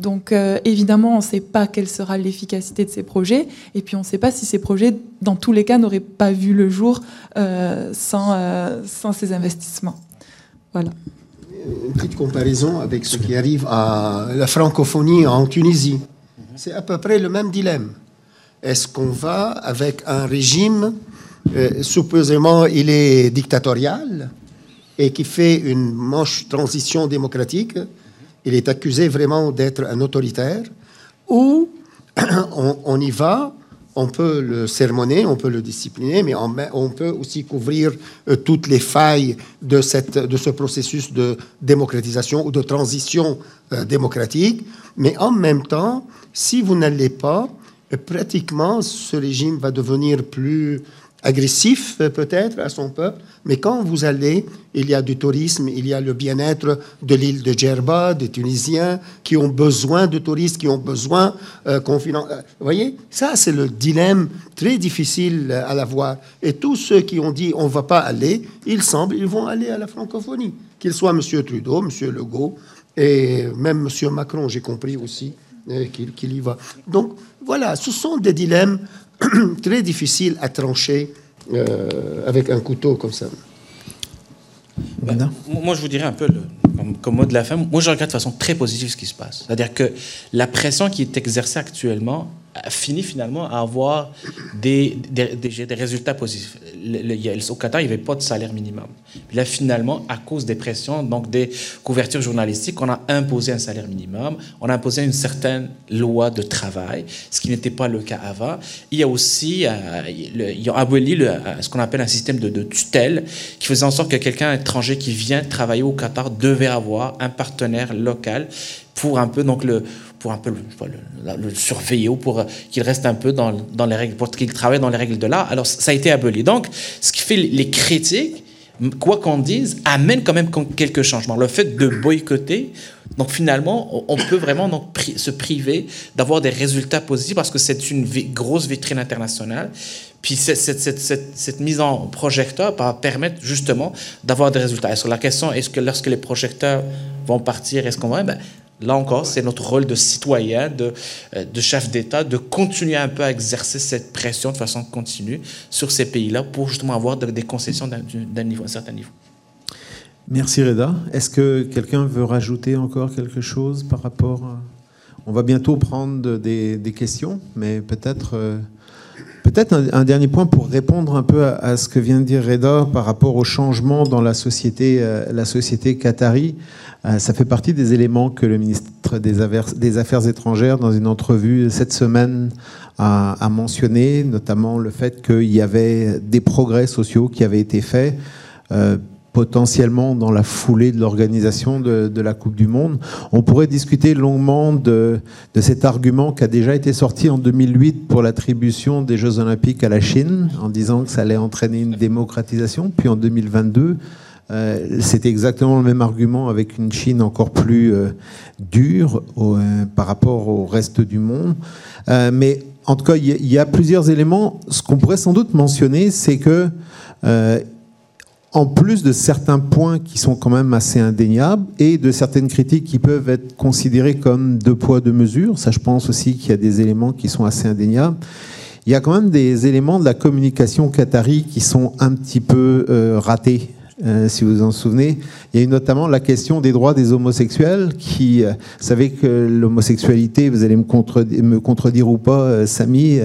Speaker 6: Donc euh, évidemment, on ne sait pas quelle sera l'efficacité de ces projets, et puis on ne sait pas si ces projets, dans tous les cas, n'auraient pas vu le jour euh, sans, euh, sans ces investissements. Voilà.
Speaker 3: Une petite comparaison avec ce qui arrive à la francophonie en Tunisie. C'est à peu près le même dilemme. Est-ce qu'on va avec un régime, supposément il est dictatorial et qui fait une manche transition démocratique, il est accusé vraiment d'être un autoritaire, ou on, y va on peut le sermonner, on peut le discipliner, mais on, peut aussi couvrir euh, toutes les failles de, cette, de, ce processus de démocratisation ou de transition euh, démocratique. Mais en même temps, si vous n'allez pas, euh, pratiquement, ce régime va devenir plus agressif peut-être à son peuple, mais quand vous allez, il y a du tourisme, il y a le bien-être de l'île de Djerba, des Tunisiens qui ont besoin de touristes, qui ont besoin euh. Euh, vous voyez, ça c'est le dilemme très difficile à la voir. Et tous ceux qui ont dit on ne va pas aller, il semble ils vont aller à la francophonie, qu'il soit M. Trudeau, M. Legault et même M. Macron, j'ai compris aussi euh, qu'il y va. Donc voilà, ce sont des dilemmes très difficiles à trancher euh, avec un couteau comme ça.
Speaker 4: Ben, moi, je vous dirais un peu, le, comme, mot de la fin, moi, je regarde de façon très positive ce qui se passe. C'est-à-dire que la pression qui est exercée actuellement, fini finalement à avoir des, des, des, résultats positifs. Le, au Qatar, il n'y avait pas de salaire minimum. Là, finalement, à cause des pressions, donc des couvertures journalistiques, on a imposé un salaire minimum, on a imposé une certaine loi de travail, ce qui n'était pas le cas avant. Il y a aussi, euh, ils ont aboli le, ce qu'on appelle un système de, de, tutelle qui faisait en sorte que quelqu'un étranger qui vient travailler au Qatar devait avoir un partenaire local pour un peu donc le pour un peu le, surveiller ou pour qu'il reste un peu dans, dans les règles, pour qu'il travaille dans les règles de l'art. Alors, ça a été aboli. Donc, ce qui fait les critiques, quoi qu'on dise, amène quand même quelques changements. Le fait de boycotter, donc finalement, on peut vraiment donc se priver d'avoir des résultats positifs parce que c'est une grosse vitrine internationale. Puis cette, cette, cette, mise en projecteur va permettre justement d'avoir des résultats. Et sur la question, est-ce que lorsque les projecteurs vont partir, est-ce qu'on va... Ben, Là encore, c'est notre rôle de citoyen, de, euh, de chef d'État, de continuer un peu à exercer cette pression de façon continue sur ces pays-là pour justement avoir des concessions d'un niveau, un certain niveau.
Speaker 2: Merci Reda. Est-ce que quelqu'un veut rajouter encore quelque chose par rapport à... On va bientôt prendre des, des questions, mais peut-être... Euh, Peut-être un, dernier point pour répondre un peu à, ce que vient de dire Reda par rapport au changement dans la société, euh, la société qatari. Euh, ça fait partie des éléments que le ministre des Affaires, étrangères, dans une entrevue cette semaine, a, a mentionné, notamment le fait qu'il y avait des progrès sociaux qui avaient été faits. Euh, potentiellement dans la foulée de l'organisation de, la Coupe du Monde. On pourrait discuter longuement de, cet argument qui a déjà été sorti en 2008 pour l'attribution des Jeux Olympiques à la Chine, en disant que ça allait entraîner une démocratisation. Puis en 2022, euh, c'était exactement le même argument avec une Chine encore plus euh, dure euh, par rapport au reste du monde. mais en tout cas, il y, a plusieurs éléments. Ce qu'on pourrait sans doute mentionner, c'est que en plus de certains points qui sont quand même assez indéniables et de certaines critiques qui peuvent être considérées comme deux poids, deux mesures, ça je pense aussi qu'il y a des éléments qui sont assez indéniables, il y a quand même des éléments de la communication qatari qui sont un petit peu ratés euh, si vous vous en souvenez. Il y a eu notamment la question des droits des homosexuels, qui, euh, vous savez que l'homosexualité, vous allez me, contredire, ou pas, euh, Samy,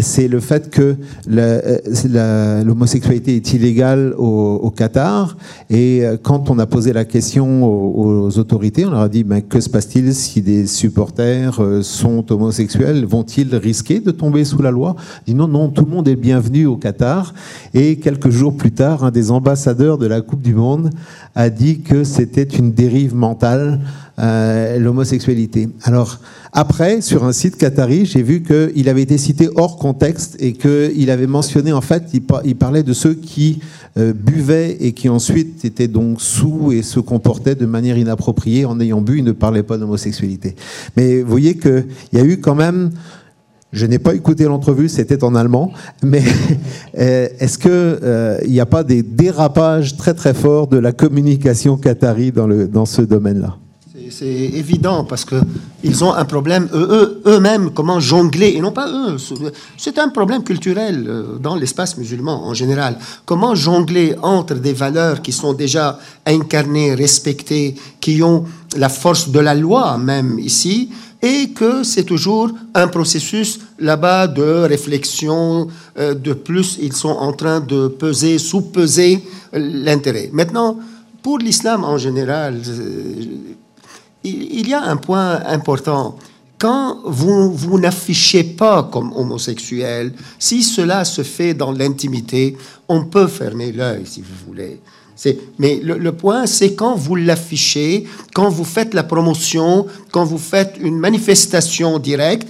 Speaker 2: c'est le fait que l'homosexualité est illégale au, Qatar. Et quand on a posé la question aux, autorités, on leur a dit, ben, que se passe-t-il si des supporters sont homosexuels? Vont-ils risquer de tomber sous la loi? Dit non, non, tout le monde est bienvenu au Qatar. Et quelques jours plus tard, un des ambassadeurs de la Coupe du Monde a dit que c'était une dérive mentale, euh, l'homosexualité. Alors, après, sur un site qatari, j'ai vu qu'il avait été cité hors contexte et qu'il avait mentionné, en fait, il, parlait de ceux qui euh, buvaient et qui ensuite étaient donc sous et se comportaient de manière inappropriée en ayant bu. Il ne parlait pas d'homosexualité. Mais vous voyez qu'il y a eu quand même je n'ai pas écouté l'entrevue, c'était en allemand, mais euh, est-ce qu'il euh, n'y a pas des dérapages très très forts de la communication qatari dans, ce domaine-là?
Speaker 3: C'est évident parce que ils ont un problème eux, eux-mêmes comment jongler et non pas eux. C'est un problème culturel euh, dans l'espace musulman en général. Comment jongler entre des valeurs qui sont déjà incarnées, respectées, qui ont la force de la loi même ici, et que c'est toujours un processus là-bas de réflexion. Euh, de plus, ils sont en train de peser, sous-peser l'intérêt. Maintenant, pour l'islam en général, euh, il y a un point important. Quand vous, vous n'affichez pas comme homosexuel, si cela se fait dans l'intimité, on peut fermer l'œil si vous voulez. Mais le, point, c'est quand vous l'affichez, quand vous faites la promotion, quand vous faites une manifestation directe,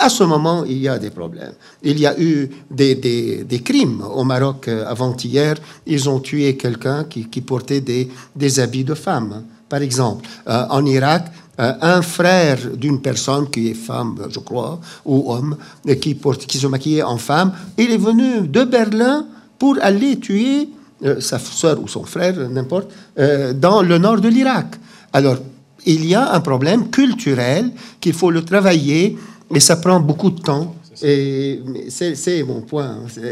Speaker 3: à ce moment, il y a des problèmes. Il y a eu des, des, crimes au Maroc euh, avant-hier. Ils ont tué quelqu'un qui, qui, portait des, des habits de femme, par exemple. Euh, en Irak, euh, un frère d'une personne qui est femme, je crois, ou homme, qui, porte, qui se maquillait en femme, il est venu de Berlin pour aller tuer euh, sa soeur ou son frère, n'importe, euh, dans le nord de l'Irak. Alors, il y a un problème culturel qu'il faut le travailler, mais ça prend beaucoup de temps. Et c'est mon point. Hein,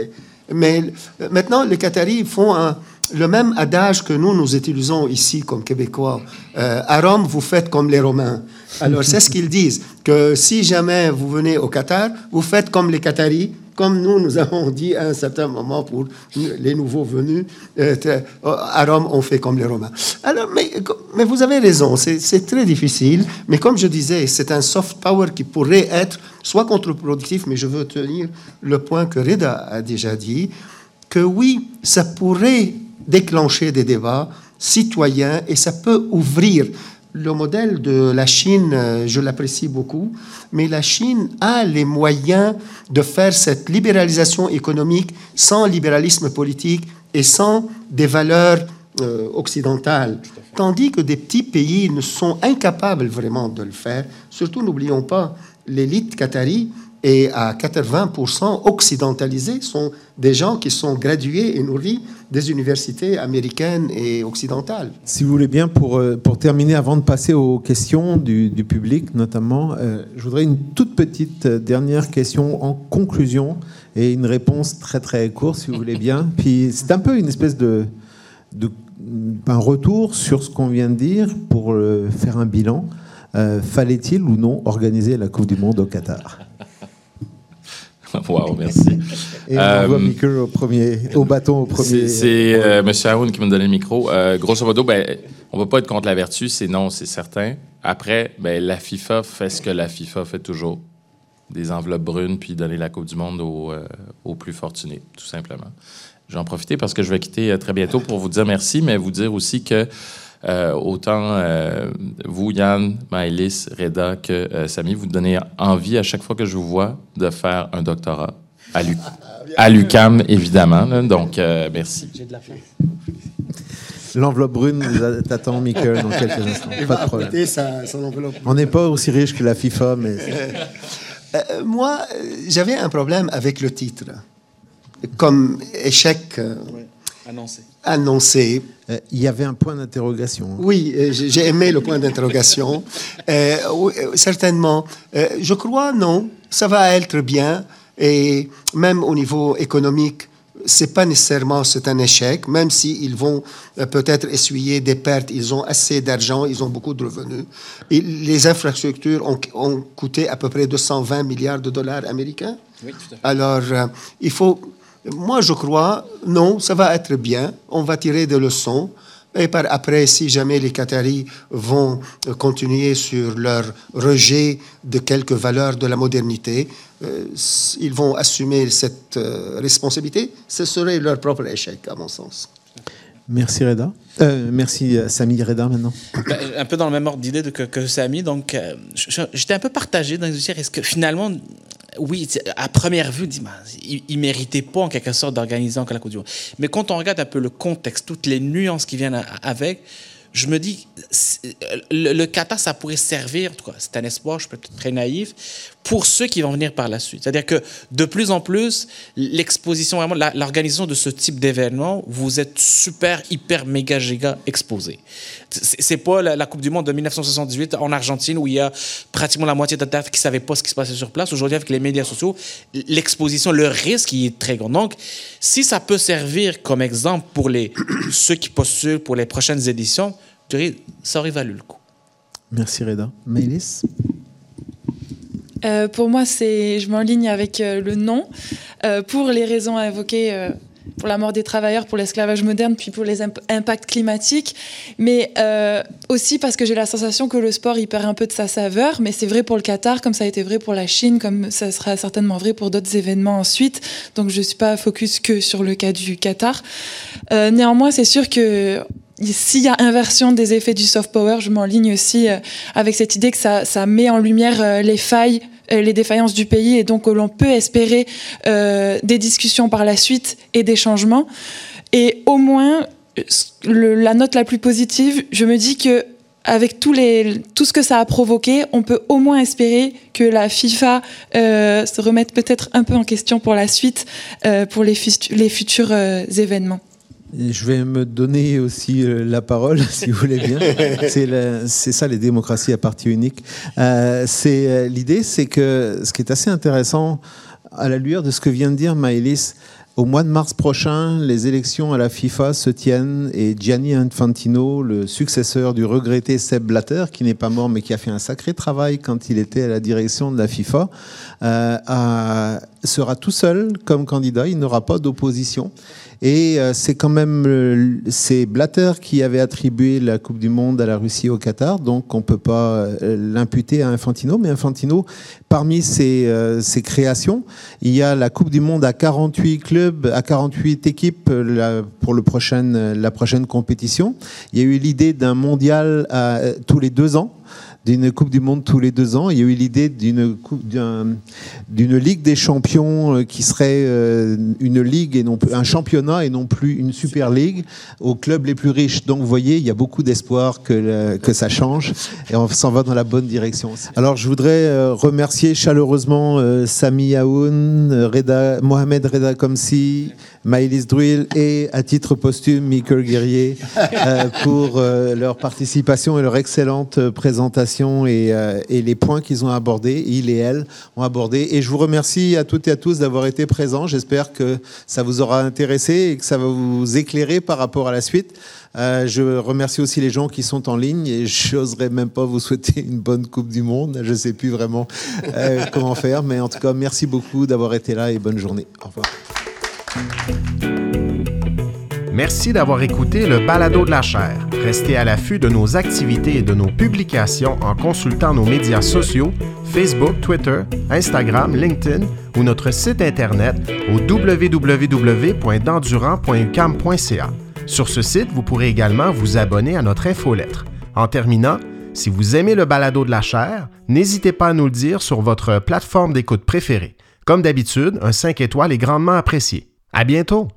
Speaker 3: mais maintenant, les Qataris font le même adage que nous, nous utilisons ici comme Québécois. Euh, à Rome, vous faites comme les Romains. Alors, c'est ce qu'ils disent, que si jamais vous venez au Qatar, vous faites comme les Qataris, comme nous, nous avons dit à un certain moment pour les nouveaux venus, euh, à Rome, on fait comme les Romains. Alors, mais, mais vous avez raison, c'est très difficile, mais comme je disais, c'est un soft power qui pourrait être soit contre-productif, mais je veux tenir le point que Reda a déjà dit, que oui, ça pourrait déclencher des débats citoyens et ça peut ouvrir le modèle de la Chine, euh, je l'apprécie beaucoup, mais la Chine a les moyens de faire cette libéralisation économique sans libéralisme politique et sans des valeurs euh, occidentales. Tandis que des petits pays ne sont incapables vraiment de le faire. Surtout, n'oublions pas, l'élite qatari et à 80% occidentalisés sont des gens qui sont gradués et nourris des universités américaines et occidentales.
Speaker 2: Si vous voulez bien, pour, euh, pour terminer, avant de passer aux questions du, du public notamment, euh, je voudrais une toute petite euh, dernière question en conclusion et une réponse très très courte, si vous voulez bien. Puis c'est un peu une espèce de, de un retour sur ce qu'on vient de dire pour faire un bilan. Fallait-il ou non organiser la Coupe du Monde au Qatar?
Speaker 5: Wow, merci.
Speaker 2: Et on voit euh, au, premier, au bâton au premier.
Speaker 5: C'est euh, M. Aoun qui m'a donné le micro. Euh, grosso modo, ben, on ne va pas être contre la vertu, c'est non, c'est certain. Après, ben, la FIFA fait ce que la FIFA fait toujours des enveloppes brunes, puis donner la Coupe du Monde aux, aux plus fortunés, tout simplement. J'en profite parce que je vais quitter très bientôt pour vous dire merci, mais vous dire aussi que euh, autant euh, vous, Yann, Maëlys, Reda que euh, Samy, vous donnez envie à chaque fois que je vous vois de faire un doctorat à, l'UCAM, évidemment. donc, merci. J'ai de la
Speaker 2: L'enveloppe brune t'attend, Michael, dans quelques instants. Pas de problème. On n'est pas aussi riche que la FIFA, mais.
Speaker 3: moi, j'avais un problème avec le titre. Comme échec.
Speaker 4: Annoncé.
Speaker 3: Annoncé.
Speaker 2: Euh, il y avait un point d'interrogation. Hein.
Speaker 3: Oui, euh, j'ai aimé le point d'interrogation. Euh, certainement. je crois, non, ça va être bien. Et même au niveau économique, c'est pas nécessairement c'est un échec, même s'ils vont peut-être essuyer des pertes, ils ont assez d'argent, ils ont beaucoup de revenus. Et les infrastructures ont, ont, coûté à peu près 220 milliards de dollars américains. Oui, tout à fait. Alors, il faut moi, je crois, non, ça va être bien. On va tirer des leçons. Et par après, si jamais les Qataris vont continuer sur leur rejet de quelques valeurs de la modernité, euh, ils vont assumer cette euh, responsabilité. Ce serait leur propre échec, à mon sens.
Speaker 2: Merci Reda. Euh, merci Samy Reda maintenant.
Speaker 4: Ben, un peu dans le même ordre d'idée que, que Samy. Donc, j'étais un peu partagé dans les est-ce que finalement oui, à première vue, ben, il ne méritait pas en quelque sorte d'organiser encore la Coupe. Mais quand on regarde un peu le contexte, toutes les nuances qui viennent avec, je me dis, le, le Qatar, ça pourrait servir, c'est un espoir, je peux être très naïf, pour ceux qui vont venir par la suite. C'est-à-dire que de plus en plus, l'exposition, vraiment, l'organisation de ce type d'événement, vous êtes super, hyper, méga, giga exposé. C'est pas la, Coupe du Monde de 1978 en Argentine où il y a pratiquement la moitié de la qui ne savait pas ce qui se passait sur place. Aujourd'hui, avec les médias sociaux, l'exposition, le risque, il est très grand. Donc, si ça peut servir comme exemple pour les, ceux qui postulent pour les prochaines éditions, ça aurait valu le coup.
Speaker 2: Merci Reda. Maëlys?
Speaker 6: Euh, Pour moi, c'est, je m'enligne avec euh, le non, euh, pour les raisons évoquées, pour la mort des travailleurs, pour l'esclavage moderne, puis pour les impacts climatiques, mais aussi parce que j'ai la sensation que le sport y perd un peu de sa saveur, mais c'est vrai pour le Qatar, comme ça a été vrai pour la Chine, comme ça sera certainement vrai pour d'autres événements ensuite, donc je ne suis pas focus que sur le cas du Qatar. néanmoins, c'est sûr que s'il y a inversion des effets du soft power, je m'enligne aussi euh, avec cette idée que ça, met en lumière euh, les failles, euh, les défaillances du pays et donc que l'on peut espérer des discussions par la suite et des changements. Et au moins, la note la plus positive, je me dis que avec tout ce que ça a provoqué, on peut au moins espérer que la FIFA se remette peut-être un peu en question pour la suite, pour les futurs événements.
Speaker 2: Je vais me donner aussi euh, la parole, si vous voulez bien. C'est ça les démocraties à parti unique. Euh, euh, l'idée, c'est que ce qui est assez intéressant à la lueur de ce que vient de dire Maëlys, au mois de mars prochain, les élections à la FIFA se tiennent et Gianni Infantino, le successeur du regretté Seb Blatter, qui n'est pas mort mais qui a fait un sacré travail quand il était à la direction de la FIFA, euh, sera tout seul comme candidat. Il n'aura pas d'opposition. Et euh, c'est quand même euh, c'est Blatter qui avait attribué la Coupe du Monde à la Russie au Qatar, donc on peut pas euh, l'imputer à Infantino. Mais Infantino, parmi ses, ses, créations, il y a la Coupe du Monde à 48 clubs, à 48 équipes pour le la prochaine compétition. Il y a eu l'idée d'un mondial tous les deux ans d'une Coupe du Monde tous les deux ans. Il y a eu l'idée d'une d'une Ligue des champions euh, qui serait euh, une ligue et non un championnat et non plus une Super Ligue aux clubs les plus riches. Donc vous voyez, il y a beaucoup d'espoir que, que ça change et on s'en va dans la bonne direction. Alors je voudrais euh, remercier chaleureusement Sami Aoun, Mohamed Reda Komsi, Maëlys Druil et à titre posthume Michael Guerrier pour leur participation et leur excellente présentation euh, et, les points qu'ils ont abordés, il et elle ont abordé. Et je vous remercie à toutes et à tous d'avoir été présents. J'espère que ça vous aura intéressé et que ça va vous éclairer par rapport à la suite. Euh, je remercie aussi les gens qui sont en ligne et je n'oserais même pas vous souhaiter une bonne Coupe du Monde. Je ne sais plus vraiment euh, comment faire, mais en tout cas, merci beaucoup d'avoir été là et bonne journée. Au revoir.
Speaker 1: Merci d'avoir écouté le Balado de la chaire. Restez à l'affût de nos activités et de nos publications en consultant nos médias sociaux, Facebook, Twitter, Instagram, LinkedIn ou notre site internet au www.dendurant.ucam.ca. Sur ce site, vous pourrez également vous abonner à notre infolettre. En terminant, si vous aimez le balado de la chaire, n'hésitez pas à nous le dire sur votre plateforme d'écoute préférée. Comme d'habitude, un 5 étoiles est grandement apprécié. À bientôt!